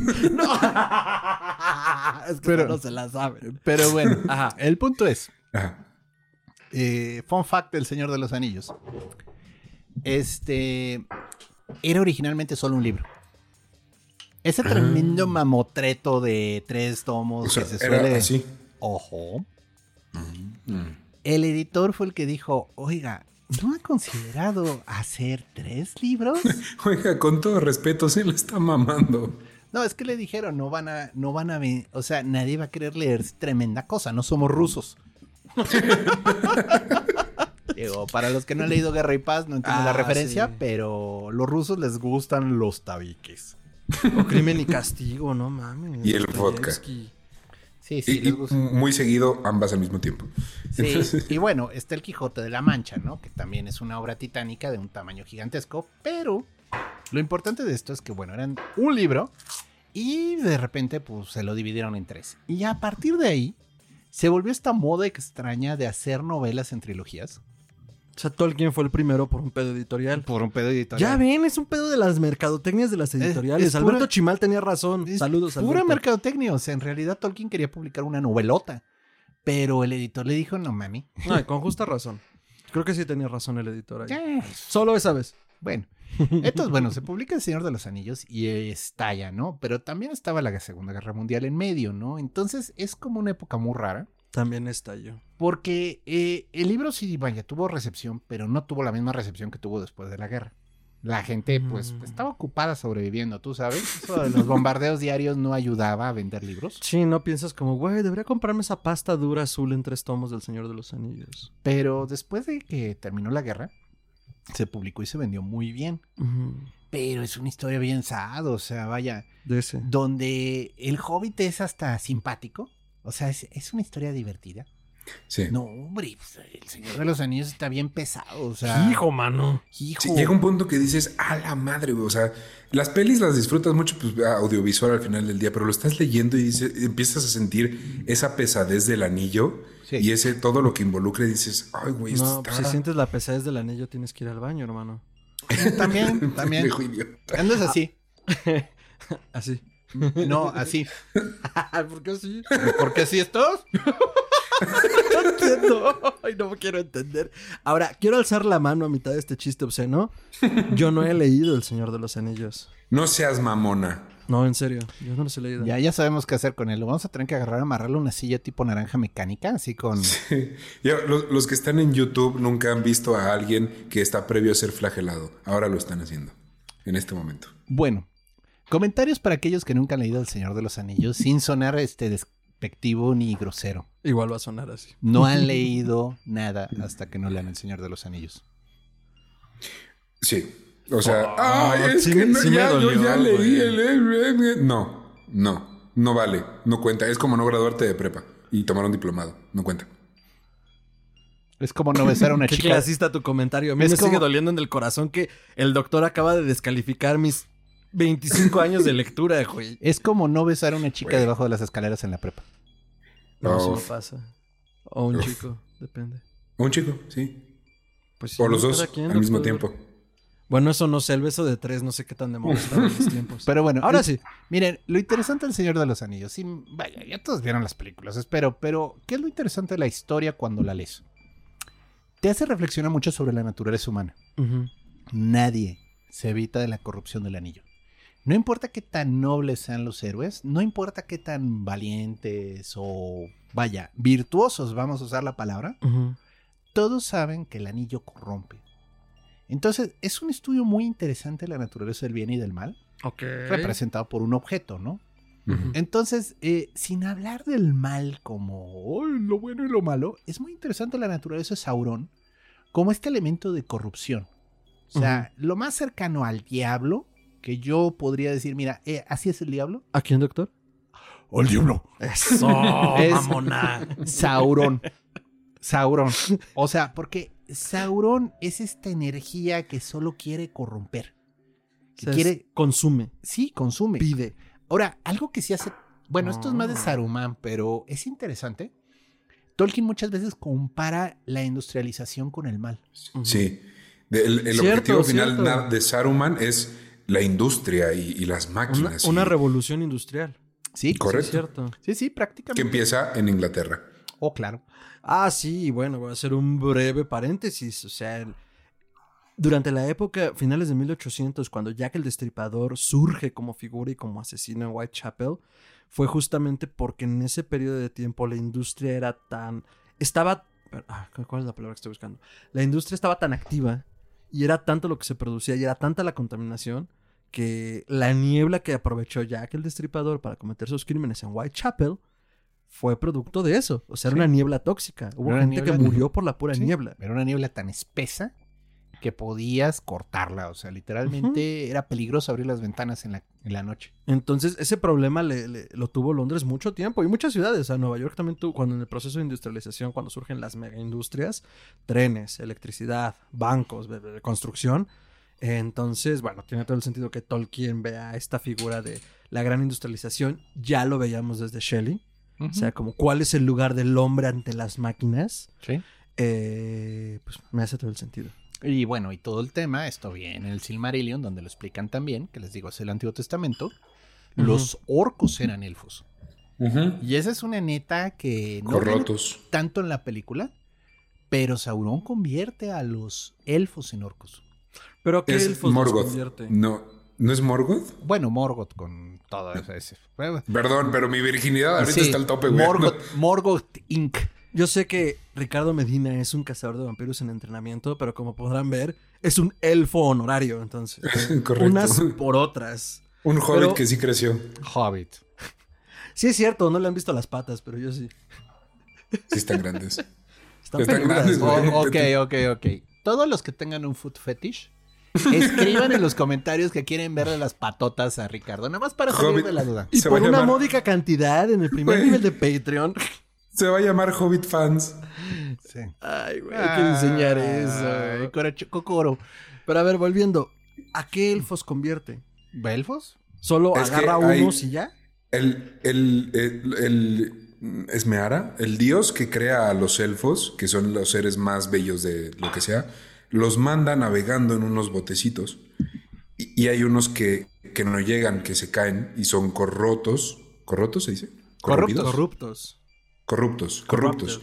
es que Pero- no se la sabe. Pero bueno, Ajá. el punto es, Ajá. eh, fun fact del Señor de los Anillos. Este era originalmente solo un libro. Ese tremendo mamotreto de tres tomos O sea, que se era suele. así. Ojo. Mm. el editor fue el que didijo, oiga, ¿no ha considerado hacer tres libros? Oiga, con todo respeto, se lo está mamando. No, es que le dijeron, no van a, no van a, o sea, nadie va a querer leer tremenda cosa, no somos rusos. Digo, para los que no han leído Guerra y Paz, no entiendo la Ah, referencia, sí. pero los rusos les gustan los tabiques. O crimen y castigo, no mames. Y el vodka. Sí, sí, Y, les y gusta. muy seguido, ambas al mismo tiempo. Sí, Entonces- y bueno, está el Quijote de la Mancha, ¿no? Que también es una obra titánica de un tamaño gigantesco, pero lo importante de esto es que, bueno, eran un libro y de repente, pues, se lo dividieron en tres. Y a partir de ahí, se volvió esta moda extraña de hacer novelas en trilogías. O sea, Tolkien fue el primero por un pedo editorial. Por un pedo editorial. Ya ven, es un pedo de las mercadotecnias de las editoriales. es Alberto pura- Chimal tenía razón. Es Saludos, Pura Alberto. mercadotecnia. O sea, en realidad Tolkien quería publicar una novelota. Pero el editor le dijo, no mami. No, y con justa razón. Creo que sí tenía razón el editor ahí. Eh, Solo esa vez. Bueno, entonces, bueno, se publica El Señor de los Anillos y estalla, ¿no? Pero también estaba la Segunda Guerra Mundial en medio, ¿no? Entonces es como una época muy rara. También yo. Porque eh, el libro sí, vaya, tuvo recepción, pero no tuvo la misma recepción que tuvo después de la guerra. La gente, pues, Mm. estaba ocupada sobreviviendo, tú sabes. Eso de los bombardeos diarios no ayudaba a vender libros. Sí, no piensas como, güey, debería comprarme esa pasta dura azul en tres tomos del Señor de los Anillos. Pero después de que terminó la guerra, se publicó y se vendió muy bien. Pero es una historia bien sad, o sea, vaya, De ese. donde el hobbit es hasta simpático. O sea, es, es una historia divertida. Sí. No, hombre, pues, el Señor de los Anillos está bien pesado, o sea. Hijo, mano. hijo. Sí, llega un punto que dices, a la madre, güey. O sea, las pelis las disfrutas mucho, pues audiovisual al final del día, pero lo estás leyendo y dices, empiezas a sentir esa pesadez del anillo Sí. y ese todo lo que involucra y dices, ay, güey, esto No, está. pues, si sientes la pesadez del anillo, tienes que ir al baño, hermano. También, también. Andas así. Así. No, así. ¿Por qué así? ¿Por qué así estás? No entiendo. Ay, no quiero entender. Ahora, quiero alzar la mano a mitad de este chiste obsceno. Yo no he leído El Señor de los Anillos. No seas mamona. No, en serio. Yo no los he leído. Ya, ya sabemos qué hacer con él. Lo vamos a tener que agarrar, amarrarle a una silla tipo naranja mecánica, así con. Ya, los, los que están en YouTube nunca han visto a alguien que está previo a ser flagelado. Ahora lo están haciendo. En este momento. Bueno, comentarios para aquellos que nunca han leído El Señor de los Anillos, sin sonar este despectivo ni grosero. Igual va a sonar así. No han leído nada hasta que no lean El Señor de los Anillos. Sí. O sea, Ah, ay, es sí que me- no, sí ya, yo ya leí güey. el... No, no, no vale. No cuenta. Es como no graduarte de prepa y tomar un diplomado. No cuenta. Es como no besar a una Qué chica. clasista tu comentario. A mí Es me como- sigue doliendo en el corazón que el doctor acaba de descalificar mis 25 años de lectura, güey. Es como no besar a una chica Güey. debajo de las escaleras en la prepa. No, eso no pasa. O un Uf. chico, depende. Un chico, sí. Pues sí, O los dos quien, al mismo tiempo. Bueno, eso no sé, el beso de tres, no sé qué tan de moda en mis tiempos. Pero bueno, Ahora sí. Miren, lo interesante del Señor de los Anillos, sí, vaya, ya todos vieron las películas, espero, pero ¿qué es lo interesante de la historia cuando la lees? Te hace reflexionar mucho sobre la naturaleza humana. Nadie se evita de la corrupción del anillo. No importa qué tan nobles sean los héroes, no importa qué tan valientes o, vaya, virtuosos, vamos a usar la palabra, todos saben que el anillo corrompe. Entonces, es un estudio muy interesante de la naturaleza del bien y del mal, representado por un objeto, ¿no? Entonces, eh, sin hablar del mal como "Ay, lo bueno y lo malo, es muy interesante la naturaleza de Sauron como este elemento de corrupción. O sea, lo más cercano al diablo que yo podría decir, mira, eh, así es el diablo. ¿A quién, doctor? ¡El diablo! Eso, Es- mamona. Sauron. Sauron. O sea, porque Sauron es esta energía que solo quiere corromper. Que quiere, consume, sí, consume. pide. Ahora, algo que sí hace. Bueno, esto es más de Ah. Saruman, pero es interesante. Tolkien muchas veces compara la industrialización con el mal. Sí. De- el el Cierto, objetivo final cierto. de Saruman es la industria y, y las máquinas. una y- revolución industrial. Sí, Correcto. Es cierto. Sí, sí, que prácticamente. empieza en Inglaterra. Oh, claro. Ah, sí, bueno, voy a hacer un breve paréntesis. O sea, el- durante la época, finales de 1800, cuando Jack el Destripador surge como figura y como asesino en Whitechapel, fue justamente porque en ese periodo de tiempo la industria era tan... estaba ah, ¿Cuál es la palabra que estoy buscando? La industria estaba tan activa y era tanto lo que se producía y era tanta la contaminación que la niebla que aprovechó Jack el Destripador para cometer sus crímenes en Whitechapel fue producto de eso. O sea, era una niebla tóxica. Hubo Era gente que murió por la pura Sí, niebla. Era una niebla tan espesa que podías cortarla. O sea, literalmente era peligroso abrir las ventanas en la, en la noche. Entonces, ese problema le- le- lo tuvo Londres mucho tiempo y muchas ciudades. O sea, Nueva York también tuvo, cuando en el proceso de industrialización, cuando surgen las megaindustrias, trenes, electricidad, bancos, construcción. Entonces, bueno, tiene todo el sentido que Tolkien vea esta figura de la gran industrialización. Ya lo veíamos desde Shelley. O sea, como cuál es el lugar del hombre ante las máquinas. sí. Eh, pues me hace todo el sentido. Y bueno, y todo el tema, esto viene en el Silmarillion, donde lo explican también, que les digo, es el Antiguo Testamento. Los orcos eran elfos. Y esa es una neta que no tanto en la película, pero Sauron convierte a los elfos en orcos. Pero ¿qué Es elfos los Morgoth. convierte? No, ¿no es Morgoth? Bueno, Morgoth con todo eso. ese- Perdón, pero mi virginidad ahorita Sí, está al tope, güey. Morgoth, Morgoth Inc. Yo sé que Ricardo Medina es un cazador de vampiros en entrenamiento, pero como podrán ver, es un elfo honorario, entonces. Correcto. Unas por otras. Un hobbit Pero- que sí creció. Hobbit. Sí es cierto, no le han visto las patas, pero yo sí. Sí están grandes. Están, grandes. Oh, ok, ok, ok. Todos los que tengan un foot fetish, escriban en los comentarios que quieren verle las patotas a Ricardo. Nada más para salir Hobbit. de la duda. Y Se por una módica cantidad en el primer nivel de Patreon. Se va a llamar Hobbit Fans. Sí. Ay, güey, hay que diseñar Ay, eso. coracho- Cocoro. Pero a ver, volviendo. ¿A qué elfos convierte? ¿Belfos? ¿Solo Es agarra hay- unos y ya? El, el, el, el- Esmeara, el dios que crea a los elfos, que son los seres más bellos de lo que sea, los manda navegando en unos botecitos. Y, y hay unos que, que no llegan, que se caen y son corrotos. ¿Corrotos se dice? Corruptos. Corruptos. Corruptos. Corruptos.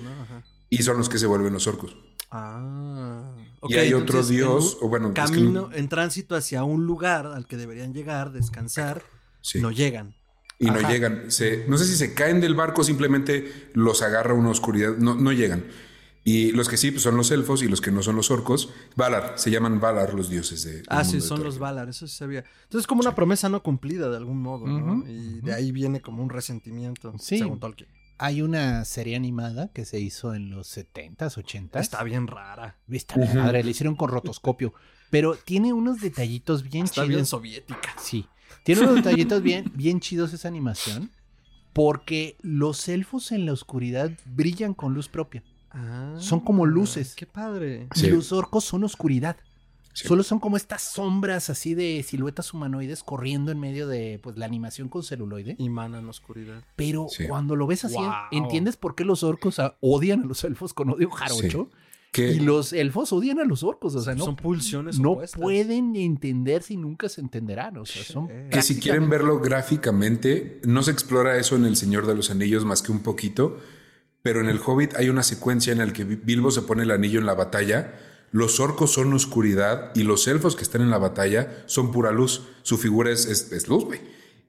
Y son los que se vuelven los orcos. Ah. y hay otro dios, en o bueno, un es que- camino, en tránsito hacia un lugar al que deberían llegar, descansar, Sí. no llegan. Y no llegan. Se, no sé si se caen del barco, simplemente los agarra una oscuridad, no, no llegan. Y los que sí pues, son los elfos y los que no son los orcos, Valar, se llaman Valar los dioses de. Ah, sí, son los. Valar, eso sí sabía. Entonces es como una promesa no cumplida de algún modo, ¿no? Y de ahí viene como un resentimiento, Sí. según Tolkien. Hay una serie animada que se hizo en los 70s, 80s. Está bien rara. Está bien madre, le hicieron con rotoscopio. Pero tiene unos detallitos bien Está chidos. bien soviética. Sí. Tiene unos detallitos bien, bien chidos esa animación. Porque los elfos en la oscuridad brillan con luz propia. Ah, Son como luces. Qué padre. Sí. Y los orcos son oscuridad. Sí. Solo son como estas sombras así de siluetas humanoides corriendo en medio de pues, la animación con celuloide. Y mana en la oscuridad. Pero Sí. cuando lo ves así, Wow. entiendes por qué los orcos odian a los elfos con odio jarocho. Que, Y los elfos odian a los orcos. O sea, no, Son pulsiones no opuestas. pueden entenderse y nunca se entenderán. O sea, son Que que si quieren verlo gráficamente, no se explora eso en El Señor de los Anillos más que un poquito. Pero en el Hobbit hay una secuencia en la que Bilbo se pone el anillo en la batalla. Los orcos son oscuridad y los elfos que están en la batalla son pura luz. Su figura es, es- luz, güey.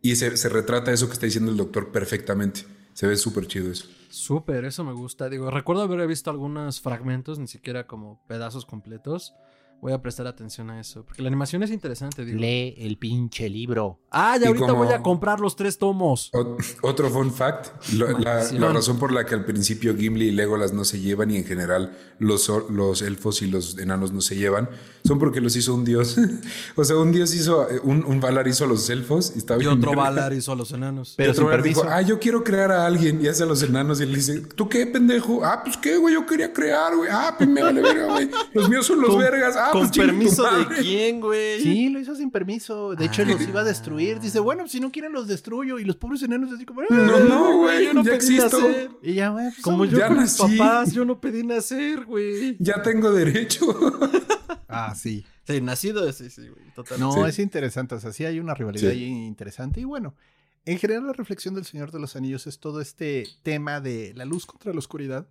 Y se, se retrata eso que está diciendo el doctor perfectamente. Se ve súper chido eso. Súper, eso me gusta. Digo, recuerdo haber visto algunos fragmentos, ni siquiera como pedazos completos. Voy a prestar atención a eso. Porque la animación es interesante, digo. Lee el pinche libro. Ah, ya Y ahorita como- voy a comprar los tres tomos. Ot- Otro fun fact, lo- la, la razón por la que al principio Gimli y Legolas no se llevan y en general los, elfos y los enanos no se llevan, son porque los hizo un dios. o sea, un dios hizo, eh, un, un Valar hizo a los elfos y estaba Y bien otro verga. Valar hizo a los enanos. Y Pero otro Valar dijo, ah, yo quiero crear a alguien y hace a los enanos y él dice, ¿tú qué, pendejo? Ah, pues qué, güey, yo quería crear, güey. Ah, pues me vale verga, güey. Los míos son los vergas. Ah, ¿Con pues permiso de quién, güey? Sí, lo hizo sin permiso. De hecho, Ah. los iba a destruir. Dice, bueno, si no quieren los destruyo. Y los pobres enanos así como... "Ah". No, no, güey, yo no ya pedí existo. nacer. Y ya, güey, pues, Como yo Ya con mis papás, yo no pedí nacer, güey. Ya tengo derecho. Ah, sí. Sí, nacido, sí, sí, güey. Total. No, Sí. es interesante. O sea, sí hay una rivalidad Sí. ahí interesante. Y bueno, en general la reflexión del Señor de los Anillos es todo este tema de la luz contra la oscuridad.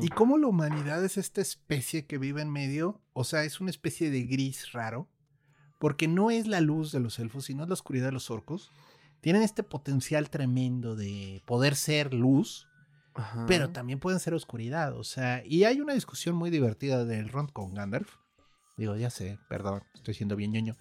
Y cómo la humanidad es esta especie que vive en medio. O sea, es una especie de gris raro. Porque no es la luz de los elfos, sino es la oscuridad de los orcos. Tienen este potencial tremendo de poder ser luz. Ajá. pero también pueden ser oscuridad. O sea, y hay una discusión muy divertida del Ron con Gandalf. Digo, ya sé, perdón, estoy siendo bien ñoño.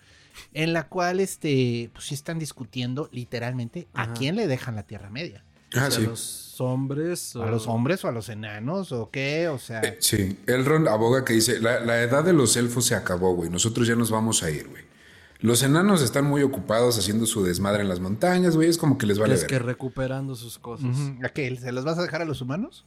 En la cual, este, pues sí están discutiendo literalmente a quién le dejan la Tierra Media. Ah, ¿A sí. los hombres? ¿A o- los hombres o a los enanos o qué? O sea, Eh, Sí, Elrond aboga que dice, la, la edad de los elfos se acabó, güey. Nosotros ya nos vamos a ir, güey. Los enanos están muy ocupados haciendo su desmadre en las montañas, güey. Es como que les vale Es ver. que recuperando sus cosas. ¿a qué? ¿Se los vas a dejar a los humanos?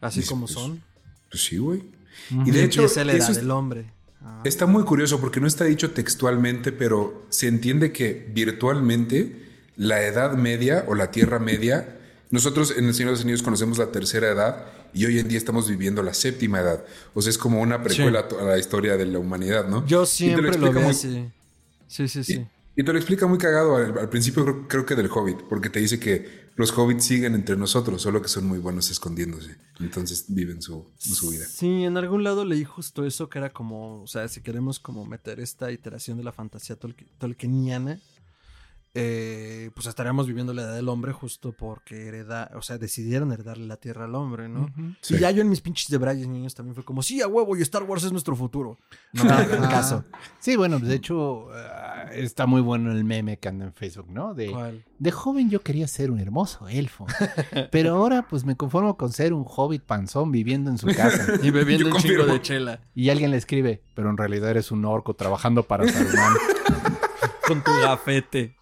Así como pues, son. Pues sí, güey. Y de hecho, Empieza la edad es- del hombre. Ah. Está muy curioso porque no está dicho textualmente, pero se entiende que virtualmente la Edad Media o la Tierra Media, nosotros en el Señor de los Anillos conocemos la tercera edad y hoy en día estamos viviendo la séptima edad. O sea, es como una precuela a la historia de la humanidad, ¿no? Yo siempre lo explica veo muy- así. Sí, sí, sí. Y te lo explica muy cagado al, al principio, creo, creo que del Hobbit, porque te dice que los Hobbits siguen entre nosotros, solo que son muy buenos escondiéndose. Entonces viven su, su vida. Sí, en algún lado leí justo eso, que era como, o sea, si queremos como meter esta iteración de la fantasía tolki- tolkieniana, eh, pues estaríamos viviendo la edad del hombre justo porque hereda, o sea, decidieron heredarle la tierra al hombre, ¿no? Sí. Y ya yo en mis pinches de Brayes niños también fue como, sí, a huevo, y Star Wars es nuestro futuro. No me hagan caso. Sí, bueno, de hecho, ah, está muy bueno el meme que anda en Facebook, ¿no? De, ¿Cuál? de joven yo quería ser un hermoso elfo, pero ahora pues me conformo con ser un hobbit panzón viviendo en su casa. Y bebiendo Yo un chingo confirmo. de chela Y alguien le escribe, pero en realidad eres un orco trabajando para Saruman. con tu gafete.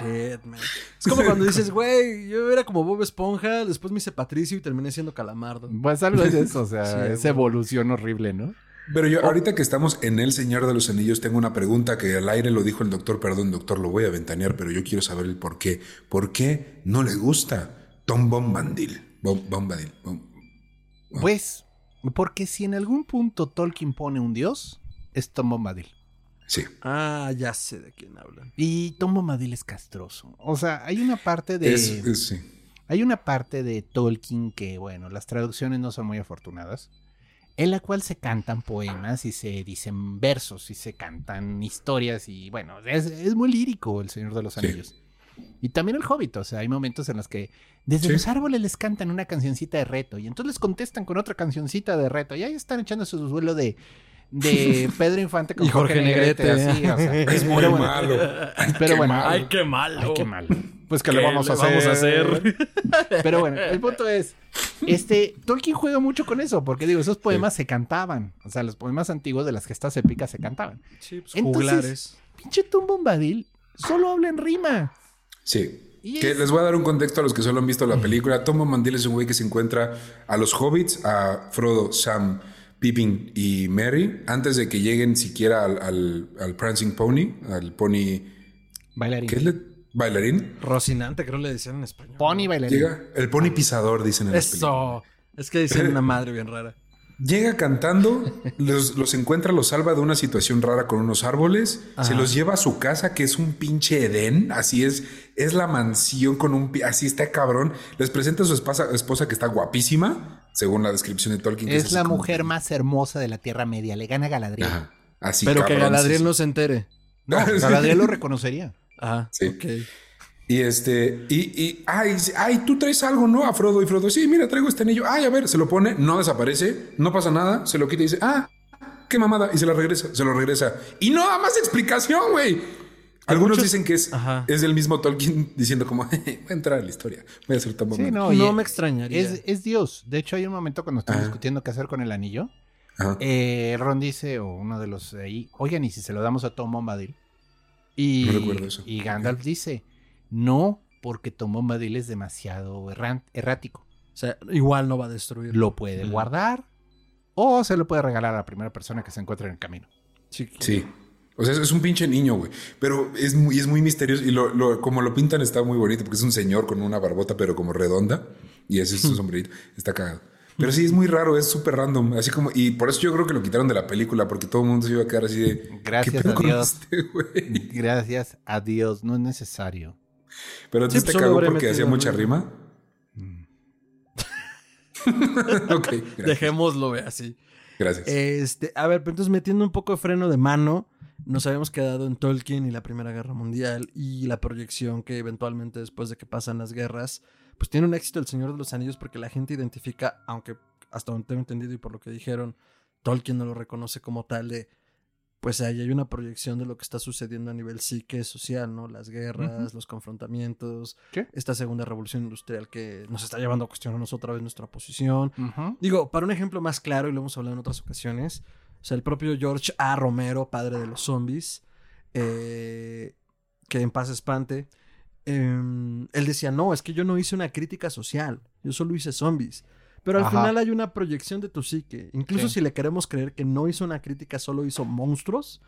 Shit, man. Es como cuando dices, güey, yo era como Bob Esponja, después me hice Patricio y terminé siendo Calamardo. Pues algo es eso, o sea, Sí, esa evolución horrible, ¿no? Pero yo, ahorita que estamos en El Señor de los Anillos, tengo una pregunta que al aire lo dijo el doctor. Perdón, doctor, lo voy a ventanear, pero yo quiero saber el por qué. ¿Por qué no le gusta Tom Bombadil? Bom- Bombadil. Bom- Pues, porque si en algún punto Tolkien pone un dios, es Tom Bombadil. Sí. Ah, ya sé de quién hablan. Y Tom Bombadil es castroso. O sea, hay una parte de... Es, es- sí. Hay una parte de Tolkien que, bueno, las traducciones no son muy afortunadas, en la cual se cantan poemas y se dicen versos y se cantan historias y, bueno, es, es muy lírico el Señor de los Sí. Anillos. Y también el Hobbit, o sea, hay momentos en los que desde Sí. los árboles les cantan una cancioncita de reto y entonces les contestan con otra cancioncita de reto y ahí están echando su duelo de, de Pedro Infante con Y Jorge Negrete. así, o sea, Es muy pero malo. Ay, Pero qué bueno, malo. Ay, qué malo. Ay, qué mal. Pues que ¿Qué le vamos a le hacer. vamos a hacer? Pero bueno, el punto es, este, Tolkien juega mucho con eso, porque digo, esos poemas se cantaban. O sea, los poemas antiguos de las gestas épicas se cantaban. Sí, pues Entonces- juglares. Pinche Tom Bombadil solo habla en rima. Sí. Que es- les voy a dar un contexto a los que solo han visto la película. Tom Bombadil es un güey que se encuentra a los hobbits, a Frodo, Sam, Pippin y Merry, antes de que lleguen siquiera al, al, al Prancing Pony, al pony. Bailarín. ¿Qué es le- bailarín? Rocinante, creo le decían en español. Pony bailarín. Llega el pony pisador, dicen en. Eso. Es que decían una madre bien rara. Llega cantando, los, los encuentra, los salva de una situación rara con unos árboles, se los lleva a su casa, que es un pinche Edén, así es, es la mansión con un, así está cabrón. Les presenta a su esposa, esposa que está guapísima, según la descripción de Tolkien. que Es la mujer más hermosa de la Tierra Media. Le gana a Galadriel. Ajá, así Pero que Galadriel sí, no se entere. No, Galadriel lo reconocería. Ajá. Sí. Ok. Y este, y, y, ay, ay, tú traes algo, ¿no? A Frodo y Frodo, sí, mira, traigo este anillo. Ay, a ver, se lo pone, no desaparece, no pasa nada, se lo quita y dice, ah, qué mamada, y se la regresa, se lo regresa. Y no da más explicación, güey. Algunos muchos- dicen que es, Ajá. es el mismo Tolkien diciendo como, voy a entrar a la historia, voy a hacer tan Sí, mamada". no, No me extrañaría. Es, es Dios. De hecho, hay un momento cuando estamos Ah. discutiendo qué hacer con el anillo. Eh, Ron dice, o uno de los de ahí, oigan, ¿y si se lo damos a Tom Bombadil? Y, No recuerdo eso. y Gandalf dice, no, porque Tom Bombadil es demasiado errático. O sea, igual no va a destruir. Lo puede guardar o se lo puede regalar a la primera persona que se encuentre en el camino. Sí. Sí. O sea, es- un pinche niño, güey. Pero es muy, es muy misterioso. Y lo, lo- como lo pintan está muy bonito, porque es un señor con una barbota, pero como redonda. Y ese es su sombrerito. Está cagado. Pero sí, es muy raro, es súper random. Así como, y por eso yo creo que lo quitaron de la película, porque todo el mundo se iba a quedar así de. Gracias ¿qué pedo a Dios. este? Gracias a Dios, no es necesario. Pero Sí, pues te solo cagó porque hacía mucha rima. ok, gracias. Dejémoslo así. gracias. Este, a ver, pero entonces metiendo un poco de freno de mano, nos habíamos quedado en Tolkien y la Primera Guerra Mundial y la proyección que eventualmente después de que pasan las guerras, pues tiene un éxito El Señor de los Anillos porque la gente identifica, aunque hasta donde tengo entendido y por lo que dijeron, Tolkien no lo reconoce como tal de, pues ahí hay una proyección de lo que está sucediendo a nivel psique social, ¿no? Las guerras, los confrontamientos, ¿Qué? esta segunda revolución industrial que nos está llevando a cuestionarnos otra vez nuestra posición. Digo, para un ejemplo más claro, y lo hemos hablado en otras ocasiones, o sea, el propio George A. Romero, padre de los zombies, eh, que en paz espante, em, él decía, no, es que yo no hice una crítica social, yo solo hice zombies. Pero al Ajá. final hay una proyección de tu psique. Incluso Sí. si le queremos creer que no hizo una crítica, solo hizo monstruos,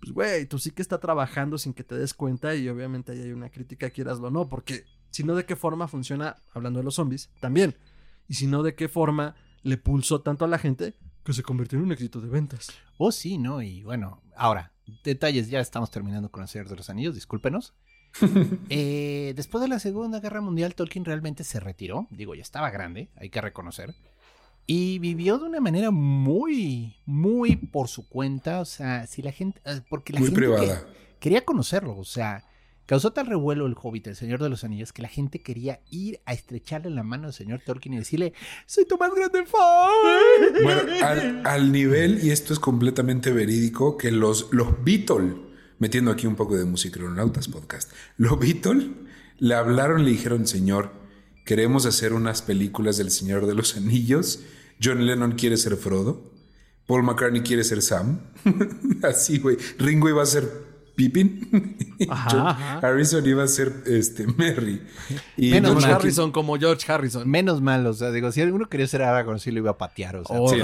pues güey, tu psique está trabajando sin que te des cuenta y obviamente ahí hay una crítica, quieraslo o no, porque si no, ¿de qué forma funciona, hablando de los zombies, también? Y si no, ¿de qué forma le pulsó tanto a la gente que se convirtió en un éxito de ventas? Oh, sí, ¿no? Y bueno, ahora, detalles, ya estamos terminando con el Señor de los Anillos, discúlpenos. Eh, después de la Segunda Guerra Mundial, Tolkien realmente se retiró. Digo, ya estaba grande, hay que reconocer. Y vivió de una manera muy, muy por su cuenta. O sea, si la gente. eh, Porque la Muy gente que- privada. quería conocerlo. O sea, causó tal revuelo el Hobbit, el Señor de los Anillos, que la gente quería ir a estrecharle la mano al señor Tolkien y decirle: Soy tu más grande fan. Bueno, al, al nivel, y esto es completamente verídico, que los, los Beatles, metiendo aquí un poco de Musicronautas podcast, los Beatles le hablaron, le dijeron, señor, queremos hacer unas películas del Señor de los Anillos. John Lennon quiere ser Frodo. Paul McCartney quiere ser Sam. Así, güey. Ringo iba a ser Pippin. Ajá. Harrison iba a ser este, Merry. Y Menos George mal. Harrison como George Harrison. Menos mal, o sea, digo, si alguno quería ser Aragorn, sí lo iba a patear, o sea. O Sí,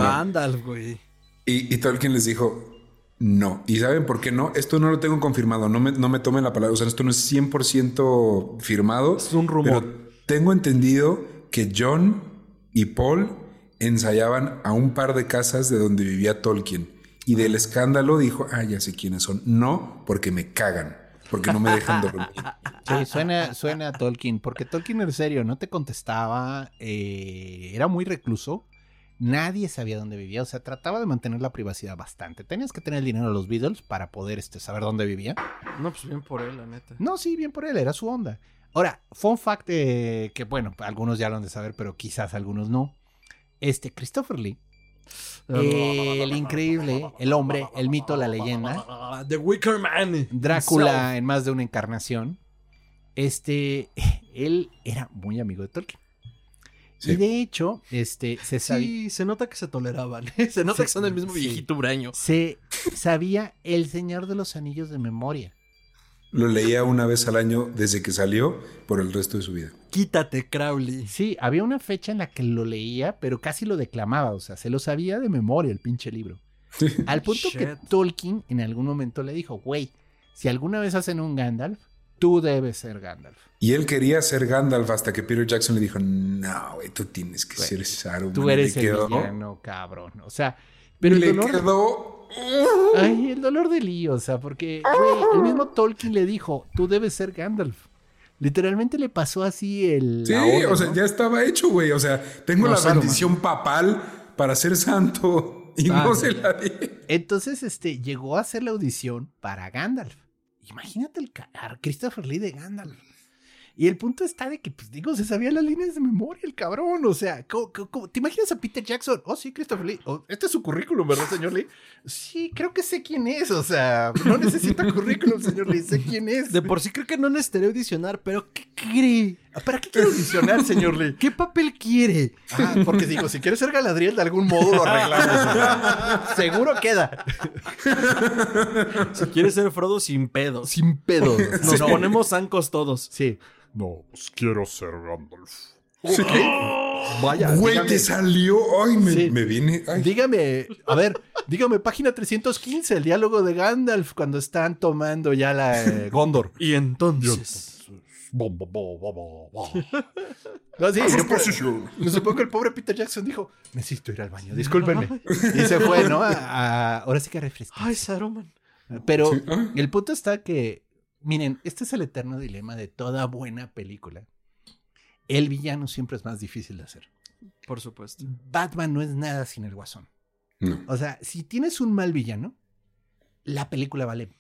güey. Y, y Tolkien les dijo, no. ¿Y saben por qué no? Esto no lo tengo confirmado, no me, no me tomen la palabra, o sea, esto no es 100% firmado. Es un rumor. Pero tengo entendido que John y Paul ensayaban a un par de casas de donde vivía Tolkien. Y del escándalo dijo, ah, ya sé quiénes son. No, porque me cagan, porque no me dejan dormir. Sí, suena, suena a Tolkien, porque Tolkien en serio no te contestaba, eh, era muy recluso, nadie sabía dónde vivía, o sea, trataba de mantener la privacidad bastante. Tenías que tener el dinero de los Beatles para poder este, saber dónde vivía. No, pues bien por él, la neta. No, sí, bien por él, era su onda. Ahora, fun fact eh, que, bueno, algunos ya lo han de saber, pero quizás algunos no. Este, Christopher Lee, el increíble, el hombre, el mito, la leyenda, The Wicker Man. Drácula en más de una encarnación, este, él era muy amigo de Tolkien. Sí. Y de hecho, este, se sabía, Sí, se nota que se toleraban. Se nota que son el mismo sí. viejito huraño. se sabía El Señor de los Anillos de memoria. Lo leía una vez al año desde que salió por el resto de su vida. Quítate, Crowley. Sí, había una fecha en la que lo leía, pero casi lo declamaba, o sea, se lo sabía de memoria el pinche libro. Al punto que. Tolkien en algún momento le dijo, güey, si alguna vez hacen un Gandalf, tú debes ser Gandalf. Y él quería ser Gandalf hasta que Peter Jackson le dijo, no, güey, tú tienes que Güey, ser Saruman. Tú Y eres le el quedó- villano, cabrón. O sea, pero el le dolor, quedó... ay, el dolor de Lee, o sea, porque güey, el mismo Tolkien le dijo, tú debes ser Gandalf. Literalmente le pasó así el... Sí, o sea, ¿no? ya estaba hecho, güey. O sea, tengo No, la Saruman. bendición papal para ser santo y Ah, no se la di. Entonces, este, llegó a hacer la audición para Gandalf. Imagínate el Christopher Lee de Gandalf. Y el punto está de que, pues digo, se sabía las líneas de memoria el cabrón. O sea, ¿cómo- cómo-? ¿te imaginas a Peter Jackson? Oh, sí, Christopher Lee. Oh, este es su currículum, ¿verdad, señor Lee? Sí, creo que sé quién es. O sea, no necesita currículum, señor Lee. Sé quién es. De por sí creo que no necesitaría audicionar, pero ¿qué quiere? ¿Para qué quiere audicionar, señor Lee? ¿Qué papel quiere? Ah, porque digo, si quieres ser Galadriel, de algún modo lo arreglamos. seguro queda. Si quiere ser Frodo sin pedos. Sin pedo. Nos No. ponemos zancos todos. Sí. No, pues quiero ser Gandalf. Vaya. Güey, dígame- te salió. Ay, me, Sí. me viene. ay. Dígame, a ver, dígame, página 315, el diálogo de Gandalf cuando están tomando ya la eh, Gondor. Y entonces. Bom, bom, bom, bom, bom, bom. No, sí, me supongo que el pobre Peter Jackson dijo, necesito ir al baño, discúlpenme. Y se fue, ¿no? A- a- ahora sí que refrescar. Ay, Saruman. Pero Sí, el punto está que, miren, este es el eterno dilema de toda buena película. El villano siempre es más difícil de hacer. Por supuesto. Batman no es nada sin el guasón. No. O sea, si tienes un mal villano, la película vale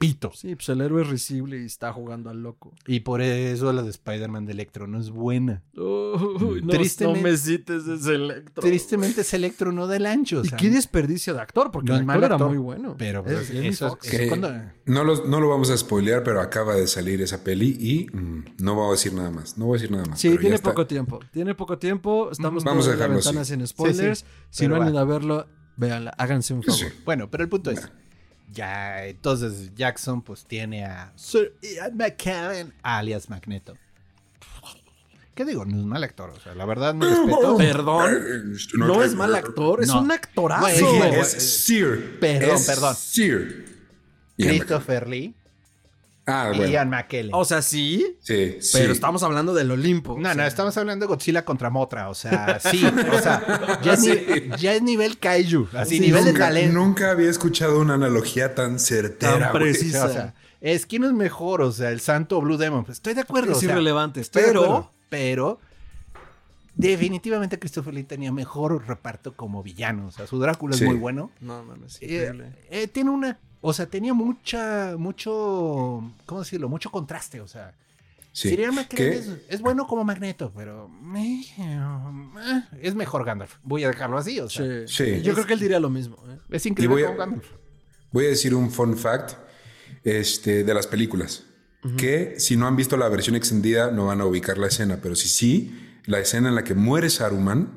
pito. Sí, pues el héroe es risible y está jugando al loco. Y por eso la de Spider-Man de Electro no es buena. Uy, no, Tristemente- no me cites ese Electro. Tristemente es Electro no del ancho. o Y qué desperdicio de actor, porque No el actor era actor, muy bueno. Pero Es pues, eso, cuando- no, los- no lo vamos a spoilear, pero acaba de salir esa peli y mm, no voy a decir nada más. No voy a decir nada más. Sí, tiene está. poco tiempo. Tiene poco tiempo. Estamos Vamos a en la dejarlo ventana así. sin spoilers. Sí, sí, si pero no han va. ido a verlo, véanla. Háganse un favor. Sí. Bueno, pero el punto es, ya entonces Jackson pues tiene a Sir Ian McKellen, alias Magneto. ¿Qué digo? No es mal actor, o sea, la verdad me respeto. Perdón. No es mal actor, es No. un actorazo. Es Sir. Perdón, Es perdón. Sir. Christopher Lee Ah, bueno. Ian McKellen. O sea, sí, Sí, sí. pero estamos hablando del Olimpo. No, o no, estamos hablando de Godzilla contra Motra, o sea, sí, o sea, ya es, ni- ya es nivel kaiju, así, Sí, nivel de nunca, talento. nunca había escuchado una analogía tan certera. Tan precisa. O sea, es quién es mejor, o sea, el santo o Blue Demon. Pues estoy de acuerdo. Es o sea, irrelevante, estoy de pero- acuerdo, pero definitivamente Christopher Lee tenía mejor reparto como villano. O sea, su Drácula Sí. es muy bueno. No, mames, Eh, increíble. eh, tiene una, o sea, tenía mucha, mucho, ¿cómo decirlo? Mucho contraste, o sea. Sí. Sir McKellen ¿Qué? es, es bueno como Magneto, pero eh, es mejor Gandalf. Voy a dejarlo así, o sea. Sí. sí. Yo creo que él diría lo mismo. ¿eh? Es increíble voy a- como Gandalf. Voy a decir un fun fact este, de las películas. Que si no han visto la versión extendida no van a ubicar la escena, pero si sí, la escena en la que muere Saruman,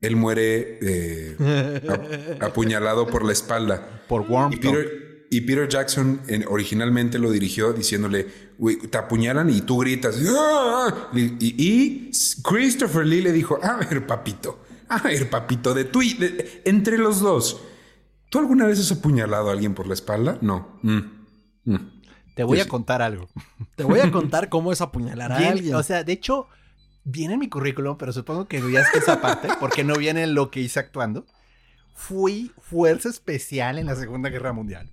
él muere eh, ap- apuñalado por la espalda. Por Y Wormtongue. Peter, y Peter Jackson en- originalmente lo dirigió diciéndole, "Güey, te apuñalan y tú gritas. "Ah". Y, y- y Christopher Lee le dijo, a ver, papito, a ver, papito, de tú y de- entre los dos. ¿Tú alguna vez has apuñalado a alguien por la espalda? No. Mm. Mm. Te voy Pues a contar algo. Te voy a contar cómo es apuñalar a Bien, alguien. O sea, de hecho, viene en mi currículum, pero supongo que ya está esa parte, porque no viene en lo que hice actuando. Fui fuerza especial en la Segunda Guerra Mundial.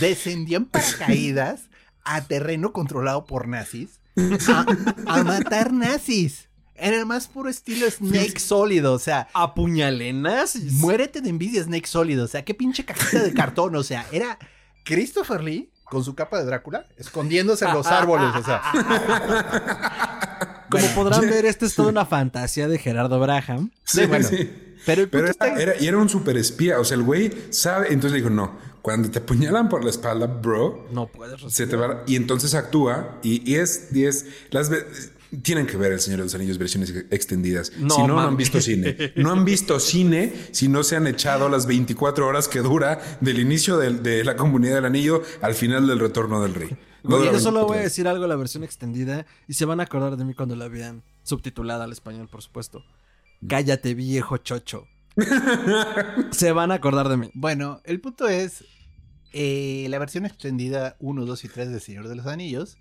Descendí en paracaídas a terreno controlado por nazis a, a matar nazis. En el más puro estilo Snake sólido, o sea, ¿Apuñalé nazis? muérete de envidia Snake sólido, o sea, qué pinche cajita de cartón, o sea, era Christopher Lee con su capa de Drácula escondiéndose en los árboles, o sea. Como podrán ver, esta es toda una fantasía de Gerardo Braham. Sí, bueno. sí. Pero el Pero punto era, está- era- y era un super espía. O sea, el güey sabe. Entonces le dijo, no, cuando te apuñalan por la espalda, bro, No puedes se te va. Y entonces actúa y, y es, y es las ve- tienen que ver El Señor de los Anillos versiones ex- extendidas. No, si no, no han visto cine. No han visto cine si no se han echado las 24 horas que dura del inicio de, la comunidad del anillo al final del retorno del rey. No dura yo solo 24 voy a decir algo de la versión extendida y se van a acordar de mí cuando la vean subtitulada al español, por supuesto. Cállate, viejo chocho. se van a acordar de mí. Bueno, el punto es, eh, la versión extendida 1, 2 y 3 de Señor de los Anillos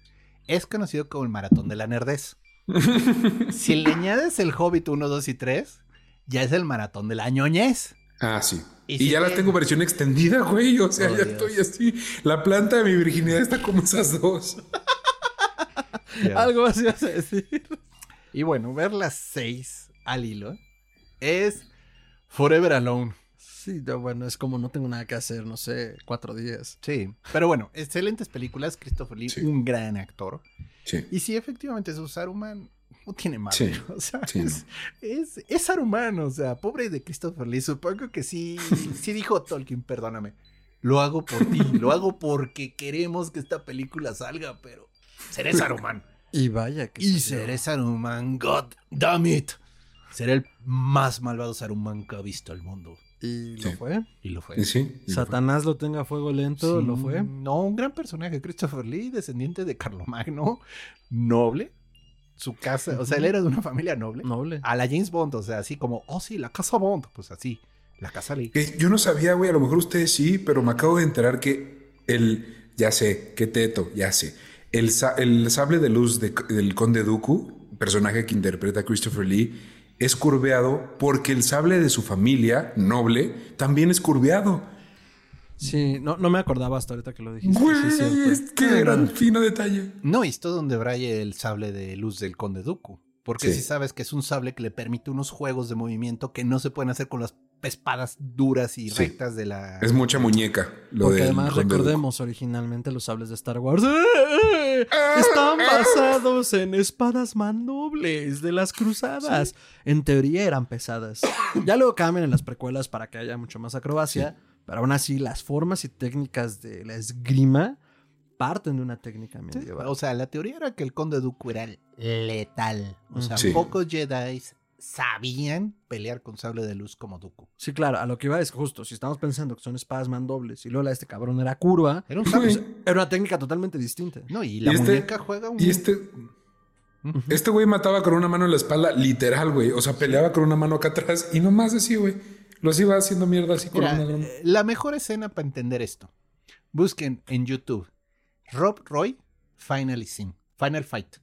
es conocido como el Maratón de la Nerdez. si le añades el Hobbit 1, 2 y 3, ya es el Maratón de la Ñoñez. Ah, sí. Y Y, si ya te- las tengo versión extendida, güey. O sea, Oh, ya Dios. estoy así. La planta de mi virginidad está como esas dos. Algo así vas a decir. Y bueno, ver las 6 al hilo es Forever Alone. Sí, no, bueno, es como no tengo nada que hacer, no sé, cuatro días. Sí, pero bueno, excelentes películas. Christopher Lee, Sí. un gran actor. Sí. Y sí, efectivamente, su Saruman no tiene madre. Sí, O sea, sí, es, es, es Saruman, o sea, pobre de Christopher Lee. Supongo que sí, sí dijo Tolkien, perdóname. Lo hago por ti, lo hago porque queremos que esta película salga, pero seré Saruman. Y vaya que Y seré Saruman, god damn it. Seré el más malvado Saruman que ha visto el mundo. Y Sí. lo fue. Y lo fue. Y sí. y lo Satanás lo tenga a fuego lento, Sí, lo fue. No, un gran personaje, Christopher Lee, descendiente de Carlomagno, noble. Su casa, o sea, él era de una familia noble. Noble. A la James Bond, o sea, así como, oh sí, la casa Bond, pues así, la casa Lee. Que yo no sabía, güey, a lo mejor ustedes sí, pero me acabo de enterar que el, ya sé, qué teto, ya sé, el, el sable de luz de- del conde Dooku, personaje que interpreta Christopher Lee, es curveado porque el sable de su familia, noble, también es curveado. Sí, no, no me acordaba hasta ahorita que lo dijiste. Güey, sí, es cierto. es- qué gran fino detalle. No, y es todo donde braille el sable de luz del conde Dooku. Porque Sí. si sabes que es un sable que le permite unos juegos de movimiento que no se pueden hacer con las espadas duras y Sí. rectas de la... Es mucha muñeca. Lo Porque del además recordemos originalmente los sables de Star Wars. ¡Eh! Están basados en espadas mandobles de las cruzadas. En teoría eran pesadas. Ya luego cambian en las precuelas para que haya mucho más acrobacia. Pero aún así, las formas y técnicas de la esgrima parten de una técnica Sí, medieval. O sea, la teoría era que el conde Dooku era letal. O sea, Sí. pocos Jedi sabían pelear con sable de luz como Dooku. Sí, claro, a lo que iba es justo, si estamos pensando que son espadas mandobles y luego la de este cabrón era curva, Era un sable. Güey. era una técnica totalmente distinta. No, y la Y este- muñeca juega un... Y este, este güey mataba con una mano en la espalda, literal, güey. O sea, peleaba con una mano acá atrás y nomás así, güey. Los iba haciendo mierda así con Mira, una mano. eh, la mejor escena para entender esto. Busquen en YouTube Rob Roy Final Scene, Final Fight.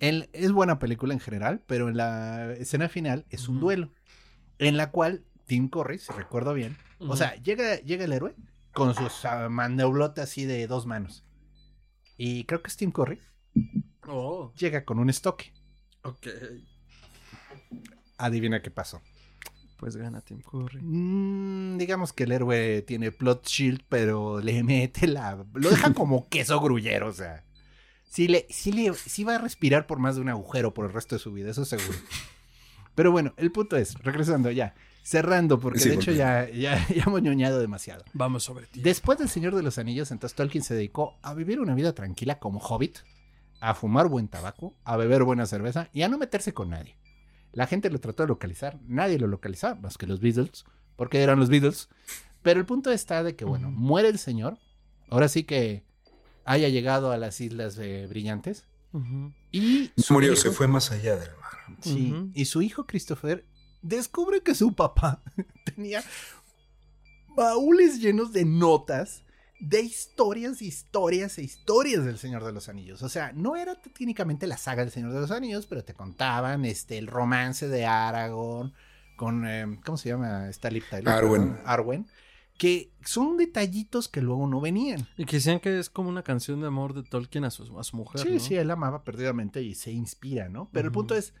Es buena película en general, pero en la escena final es un duelo en la cual Tim Curry, si recuerdo bien, o sea, llega, llega el héroe con sus uh, maneulotas así de dos manos. Y creo que es Tim Curry, Oh, llega con un estoque. ok. Adivina qué pasó. Pues gana Tim Curry. Mm, digamos que el héroe tiene plot shield, pero le mete la. Lo deja como queso grullero, o sea. Sí, le, sí, le, sí va a respirar por más de un agujero por el resto de su vida, eso seguro. Pero bueno, el punto es, regresando ya, cerrando, porque Sí, de hecho ya, ya, ya hemos ñoñado demasiado. Vamos sobre ti. Después del Señor de los Anillos, entonces Tolkien se dedicó a vivir una vida tranquila como hobbit, a fumar buen tabaco, a beber buena cerveza y a no meterse con nadie. La gente lo trató de localizar, nadie lo localizaba, más que los Beatles, porque eran los Beatles. Pero el punto está de que, bueno, muere el señor, ahora sí que haya llegado a las Islas eh, Brillantes, y murió, hijo- se fue más allá del mar. Sí, y su hijo Christopher descubre que su papá tenía baúles llenos de notas de historias, historias e historias del Señor de los Anillos. O sea, no era técnicamente la saga del Señor de los Anillos, pero te contaban este el romance de Aragorn con eh, ¿cómo se llama Liv Tyler? Arwen. Arwen, que son detallitos que luego no venían. Y que decían que es como una canción de amor de Tolkien a su, a su mujer. Sí, ¿no? sí, él amaba perdidamente y se inspira, ¿no? Pero el Ujú. punto es,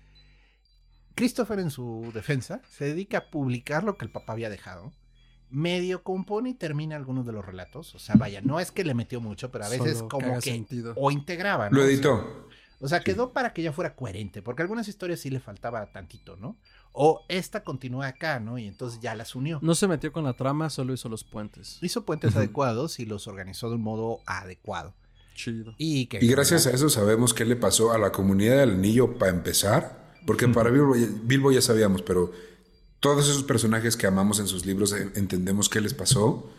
Christopher en su defensa se dedica a publicar lo que el papá había dejado. Medio compone y termina algunos de los relatos. O sea, vaya, no es que le metió mucho, pero a veces Solo como que... sentido. O integraba, ¿no? Lo editó. O sea, quedó para que ya fuera coherente, porque algunas historias sí le faltaba tantito, ¿no? O esta continúa acá, ¿no? Y entonces ya las unió. No se metió con la trama, solo hizo los puentes. Hizo puentes adecuados y los organizó de un modo adecuado. Chido. Y, que Y gracias a eso sabemos qué le pasó a la comunidad del anillo para empezar. Porque para Bilbo, Bilbo ya sabíamos, pero todos esos personajes que amamos en sus libros entendemos qué les pasó.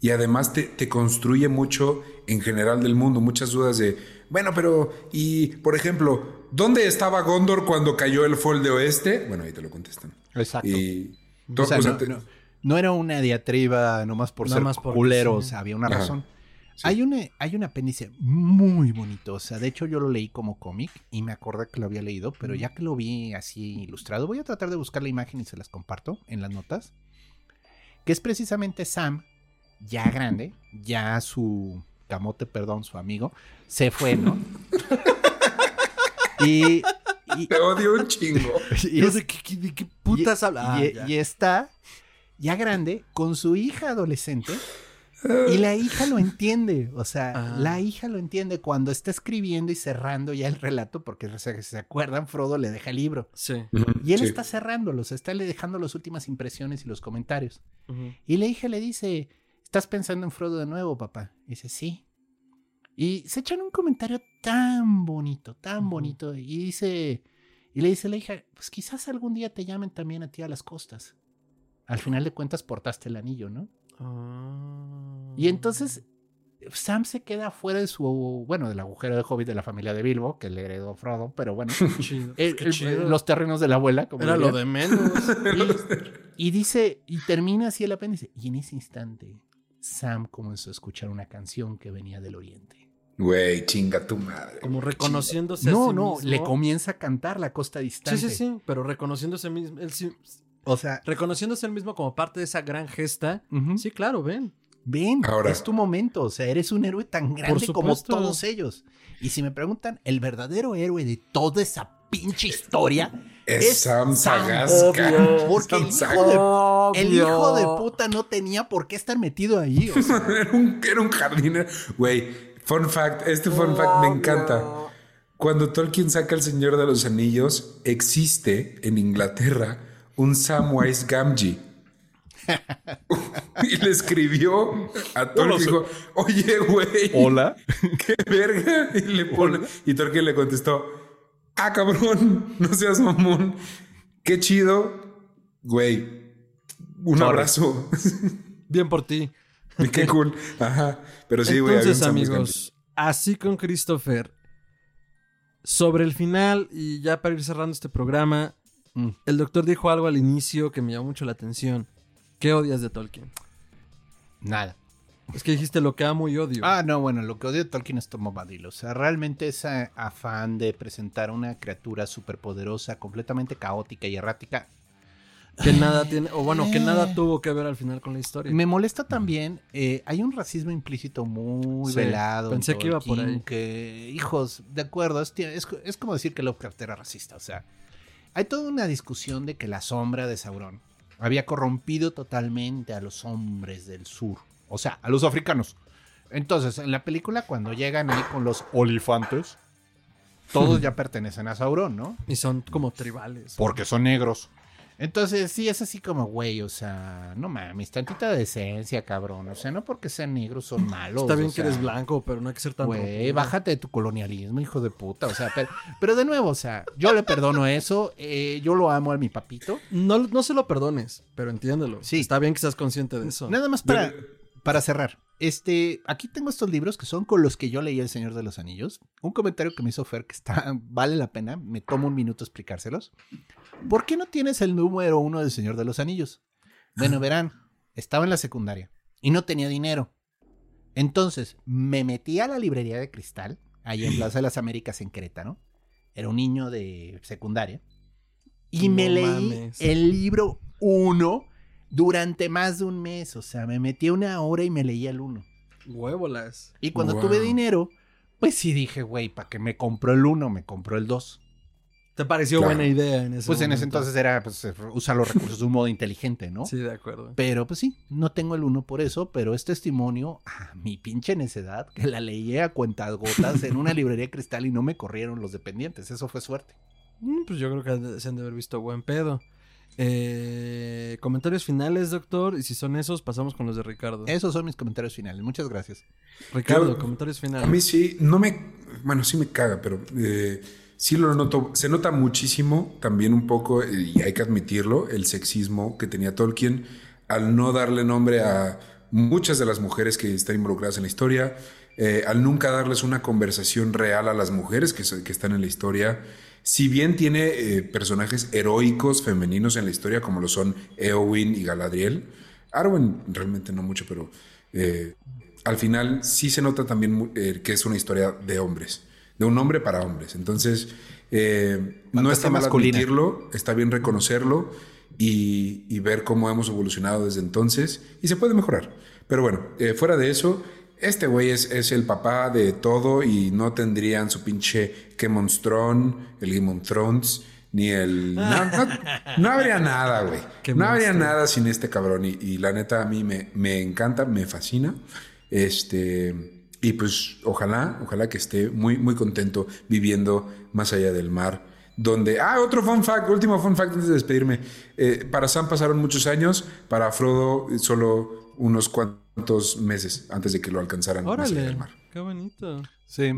Y además te, te construye mucho en general del mundo, muchas dudas de, bueno, pero, y por ejemplo, ¿dónde estaba Gondor cuando cayó el Fol de Oeste? Bueno, ahí te lo contestan. Exacto. Y O sea, no, te- no- no era una diatriba nomás por Nada ser más porque culero, sí. o sea, había una Ajá. razón. Sí. Hay, una, hay un apéndice muy bonito, o sea, de hecho yo lo leí como cómic y me acordé que lo había leído, pero ya que lo vi así ilustrado, voy a tratar de buscar la imagen y se las comparto en las notas, que es precisamente Sam, ya grande, ya su camote, perdón, su amigo, se fue, ¿no? y, y- te odio un chingo. y es- ¿De qué, qué- de qué putas y, habla? Ah, y- ya. y está ya grande con su hija adolescente y la hija lo entiende. O sea, Ah. la hija lo entiende cuando está escribiendo y cerrando ya el relato, porque o sea, si se acuerdan, Frodo le deja el libro. Sí. Y él Sí. está cerrándolos, está le dejando las últimas impresiones y los comentarios. Y la hija le dice, ¿estás pensando en Frodo de nuevo, papá? Y dice, sí. Y se echan un comentario tan bonito, tan bonito. Y dice, y le dice la hija, pues quizás algún día te llamen también a ti a las costas. Al final de cuentas portaste el anillo, ¿no? Ah. Y entonces Sam se queda fuera de su, bueno, del agujero de hobbit de la familia de Bilbo, que le heredó Frodo, pero bueno, Chido. el- Qué el- chido. los terrenos de la abuela, como Era lo de menos. Y, y dice, y termina así el apéndice. Y en ese instante, Sam comenzó a escuchar una canción que venía del oriente. Güey, chinga tu madre. Como reconociéndose a No, sí no, mismo. le comienza a cantar la costa Sí, distante. sí, sí, pero reconociéndose mismo, él sí- O sea, reconociéndose él mismo como parte de esa gran gesta. Sí, claro, ven. ven, Ahora- es tu momento. O sea, eres un héroe tan grande como todos ellos. Y si me preguntan, el verdadero héroe de toda esa pinche historia Es Sam Sam, Sagasca. obvio. Porque el hijo, de, el hijo de puta no tenía por qué estar metido ahí. o sea. era, un, era un jardinero. Güey, fun fact, este fun fact me encanta. Cuando Tolkien saca El Señor de los Anillos, existe en Inglaterra un Samwise Gamgee. y le escribió a Tolkien. Dijo, Oye, güey, Hola. qué verga. Y le pone. Y Tolkien le contestó: Ah, cabrón, no seas mamón. Qué chido. Güey, un Sorry. abrazo. Bien por ti. Y qué cool. Ajá. Pero sí, güey. Entonces, amigos, así con Christopher, sobre el final, y ya para ir cerrando este programa, Mm. el doctor dijo algo al inicio que me llamó mucho la atención. ¿Qué odias de Tolkien? Nada. Es que dijiste lo que amo y odio. Ah, no, bueno, lo que odio de Tolkien es Tom Bombadil. O sea, realmente ese afán de presentar una criatura superpoderosa, completamente caótica y errática, Que nada tiene, o bueno, que Eh. nada tuvo que ver al final con la historia. Me molesta también, eh, hay un racismo implícito muy Sí, velado. en pensé que iba por ahí. Que, hijos, de acuerdo, es, es, es como decir que Lovecraft era racista. O sea, hay toda una discusión de que la sombra de Sauron había corrompido totalmente a los hombres del sur. O sea, a los africanos. Entonces, en la película, cuando llegan ahí con los olifantes, todos ya pertenecen a Sauron, ¿no? Y son como tribales. Porque son negros. Entonces, sí, es así como, güey, o sea, no mames, tantita decencia, cabrón. O sea, no porque sean negros son malos. Está bien o que sea, eres blanco, pero no hay que ser tan Güey, bájate de tu colonialismo, hijo de puta. O sea, pero, pero de nuevo, o sea, yo le perdono eso. eh, yo lo amo a mi papito. No, no se lo perdones, pero entiéndelo. Sí. Está bien que seas consciente de eso. Nada más para, para cerrar. Este, aquí tengo estos libros que son con los que yo leí El Señor de los Anillos. Un comentario que me hizo Fer que está, vale la pena. Me tomo un minuto explicárselos. ¿Por qué no tienes el número uno del Señor de los Anillos? Bueno, verán, estaba en la secundaria y no tenía dinero. Entonces, me metí a la librería de cristal, ahí en Plaza de las Américas en Querétaro. Era un niño de secundaria. Y me leí mames. el libro uno durante más de un mes. O sea, me metí una hora y me leía el uno. Huévolas. Y cuando Wow. tuve dinero, pues sí dije, güey, ¿para qué me compró el uno? Me compró el dos. ¿Te pareció Claro. buena idea en ese Pues en ese entonces era, pues, usar los recursos de un modo inteligente, ¿no? Sí, de acuerdo. Pero pues sí, no tengo el uno por eso, pero es testimonio a mi pinche necedad que la leí a cuentagotas en una librería de cristal y no me corrieron los dependientes. Eso fue suerte. Mm, Pues yo creo que se han de haber visto buen pedo. Eh, comentarios finales, doctor. Y si son esos, pasamos con los de Ricardo. Esos son mis comentarios finales. Muchas gracias. Ricardo, Yo- comentarios A finales. mí sí, no me. Bueno, sí me caga, pero eh, sí lo noto. Se nota muchísimo también un poco, y hay que admitirlo, el sexismo que tenía Tolkien al no darle nombre a muchas de las mujeres que están involucradas en la historia, eh, al nunca darles una conversación real a las mujeres que, están en la historia. Si bien tiene eh, personajes heroicos femeninos en la historia, como lo son Eowyn y Galadriel, Arwen realmente no mucho, pero eh, al final sí se nota también eh, que es una historia de hombres, de un hombre para hombres. Entonces, no está mal masculina. admitirlo, está bien reconocerlo y, y ver cómo hemos evolucionado desde entonces y se puede mejorar. Pero bueno, fuera de eso, este güey es, es el papá de todo y no tendrían su pinche Thrones, el Game of Thrones, ni el... No, no- no habría nada, güey. No habría nada sin este cabrón y, y la neta a mí me, me encanta, me fascina. Este... Y pues ojalá, ojalá que esté muy, muy contento viviendo más allá del mar. Donde, ah, otro fun fact, último fun fact antes de despedirme. Eh, para Sam pasaron muchos años, para Frodo solo unos cuantos meses antes de que lo alcanzaran más allá Órale, del mar. qué bonito. Sí.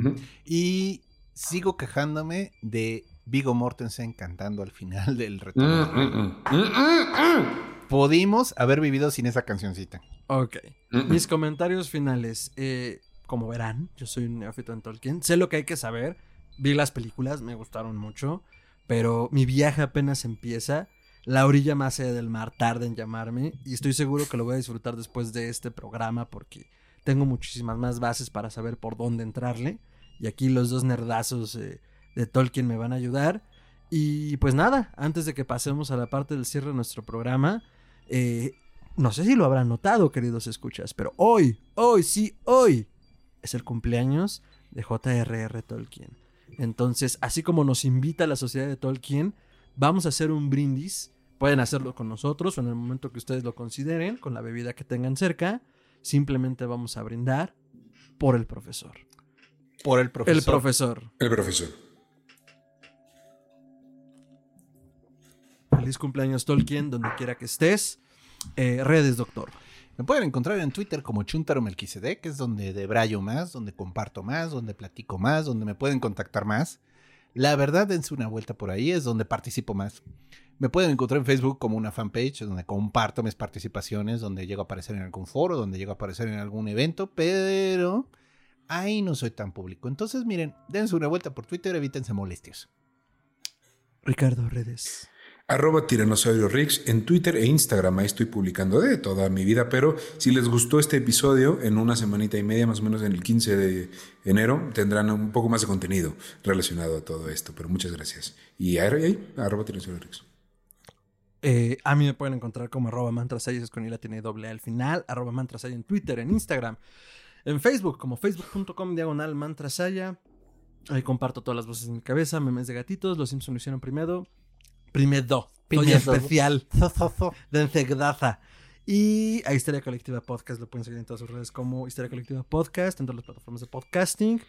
Y sigo quejándome de Vigo Mortensen cantando al final del retorno. Mm, mm, mm, mm, mm. Pudimos haber vivido sin esa cancioncita. Ok. Mis comentarios finales. Eh, como verán, yo soy un neófito en Tolkien. Sé lo que hay que saber. Vi las películas, me gustaron mucho. Pero mi viaje apenas empieza. La orilla más allá del mar tarda en llamarme. Y estoy seguro que lo voy a disfrutar después de este programa. Porque tengo muchísimas más bases para saber por dónde entrarle. Y aquí los dos nerdazos eh, de Tolkien me van a ayudar. Y pues nada, antes de que pasemos a la parte del cierre de nuestro programa, eh, no sé si lo habrán notado, queridos escuchas, pero hoy, hoy, sí, hoy es el cumpleaños de J.R.R. Tolkien. Entonces, así como nos invita la sociedad de Tolkien, vamos a hacer un brindis. Pueden hacerlo con nosotros o en el momento que ustedes lo consideren, con la bebida que tengan cerca. Simplemente vamos a brindar por el profesor. Por el profesor. El profesor. El profesor. Feliz cumpleaños Tolkien, donde quiera que estés. Eh, redes, doctor. Me pueden encontrar en Twitter como Chuntaro Melquisedec, que es donde debrayo más, donde comparto más, donde platico más, donde me pueden contactar más. La verdad, dense una vuelta por ahí, es donde participo más. Me pueden encontrar en Facebook como una fanpage, donde comparto mis participaciones, donde llego a aparecer en algún foro, donde llego a aparecer en algún evento, pero ahí no soy tan público. Entonces, miren, dense una vuelta por Twitter, evítense molestias. Ricardo, redes. Arroba Tiranosaurio Rix en Twitter e Instagram. Ahí estoy publicando de toda mi vida. Pero si les gustó este episodio, en una semanita y media, más o menos en el 15 de enero, tendrán un poco más de contenido relacionado a todo esto. Pero muchas gracias. Y ahí, arroba Tiranosaurio Rix. Eh, a mí me pueden encontrar como arroba es con la tiene doble al final, arroba mantrasaya en Twitter, en Instagram, en Facebook, como facebook.com diagonal mantrasaya. Ahí comparto todas las voces en mi cabeza, memes de gatitos, los Simpson lo hicieron primero. Primero. Primero. especial. de Encegdaza. Y a Histeria Colectiva Podcast lo pueden seguir en todas sus redes como Histeria Colectiva Podcast, en todas las plataformas de podcasting,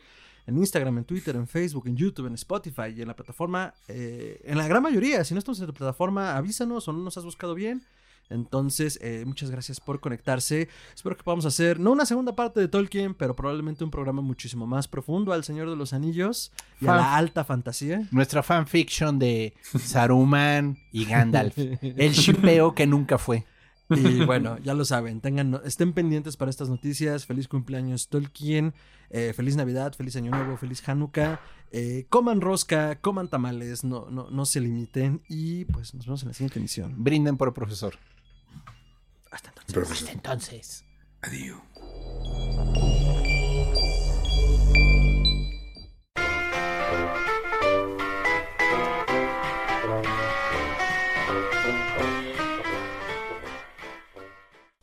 en Instagram, en Twitter, en Facebook, en YouTube, en Spotify y en la plataforma, eh, en la gran mayoría. Si no estamos en tu plataforma, avísanos o no nos has buscado bien. Entonces, eh, muchas gracias por conectarse. Espero que podamos hacer, no una segunda parte de Tolkien, pero probablemente un programa muchísimo más profundo al Señor de los Anillos y a la alta fantasía. Nuestra fanfiction de Saruman y Gandalf. El shipeo que nunca fue. Y bueno, ya lo saben, tengan, estén pendientes para estas noticias. Feliz cumpleaños Tolkien, eh, feliz Navidad, feliz Año Nuevo, feliz Hanukkah. Eh, coman rosca, coman tamales, no, no, no se limiten. Y pues nos vemos en la siguiente emisión. Brinden por el profesor. Hasta entonces. Profesor. Entonces. Adiós.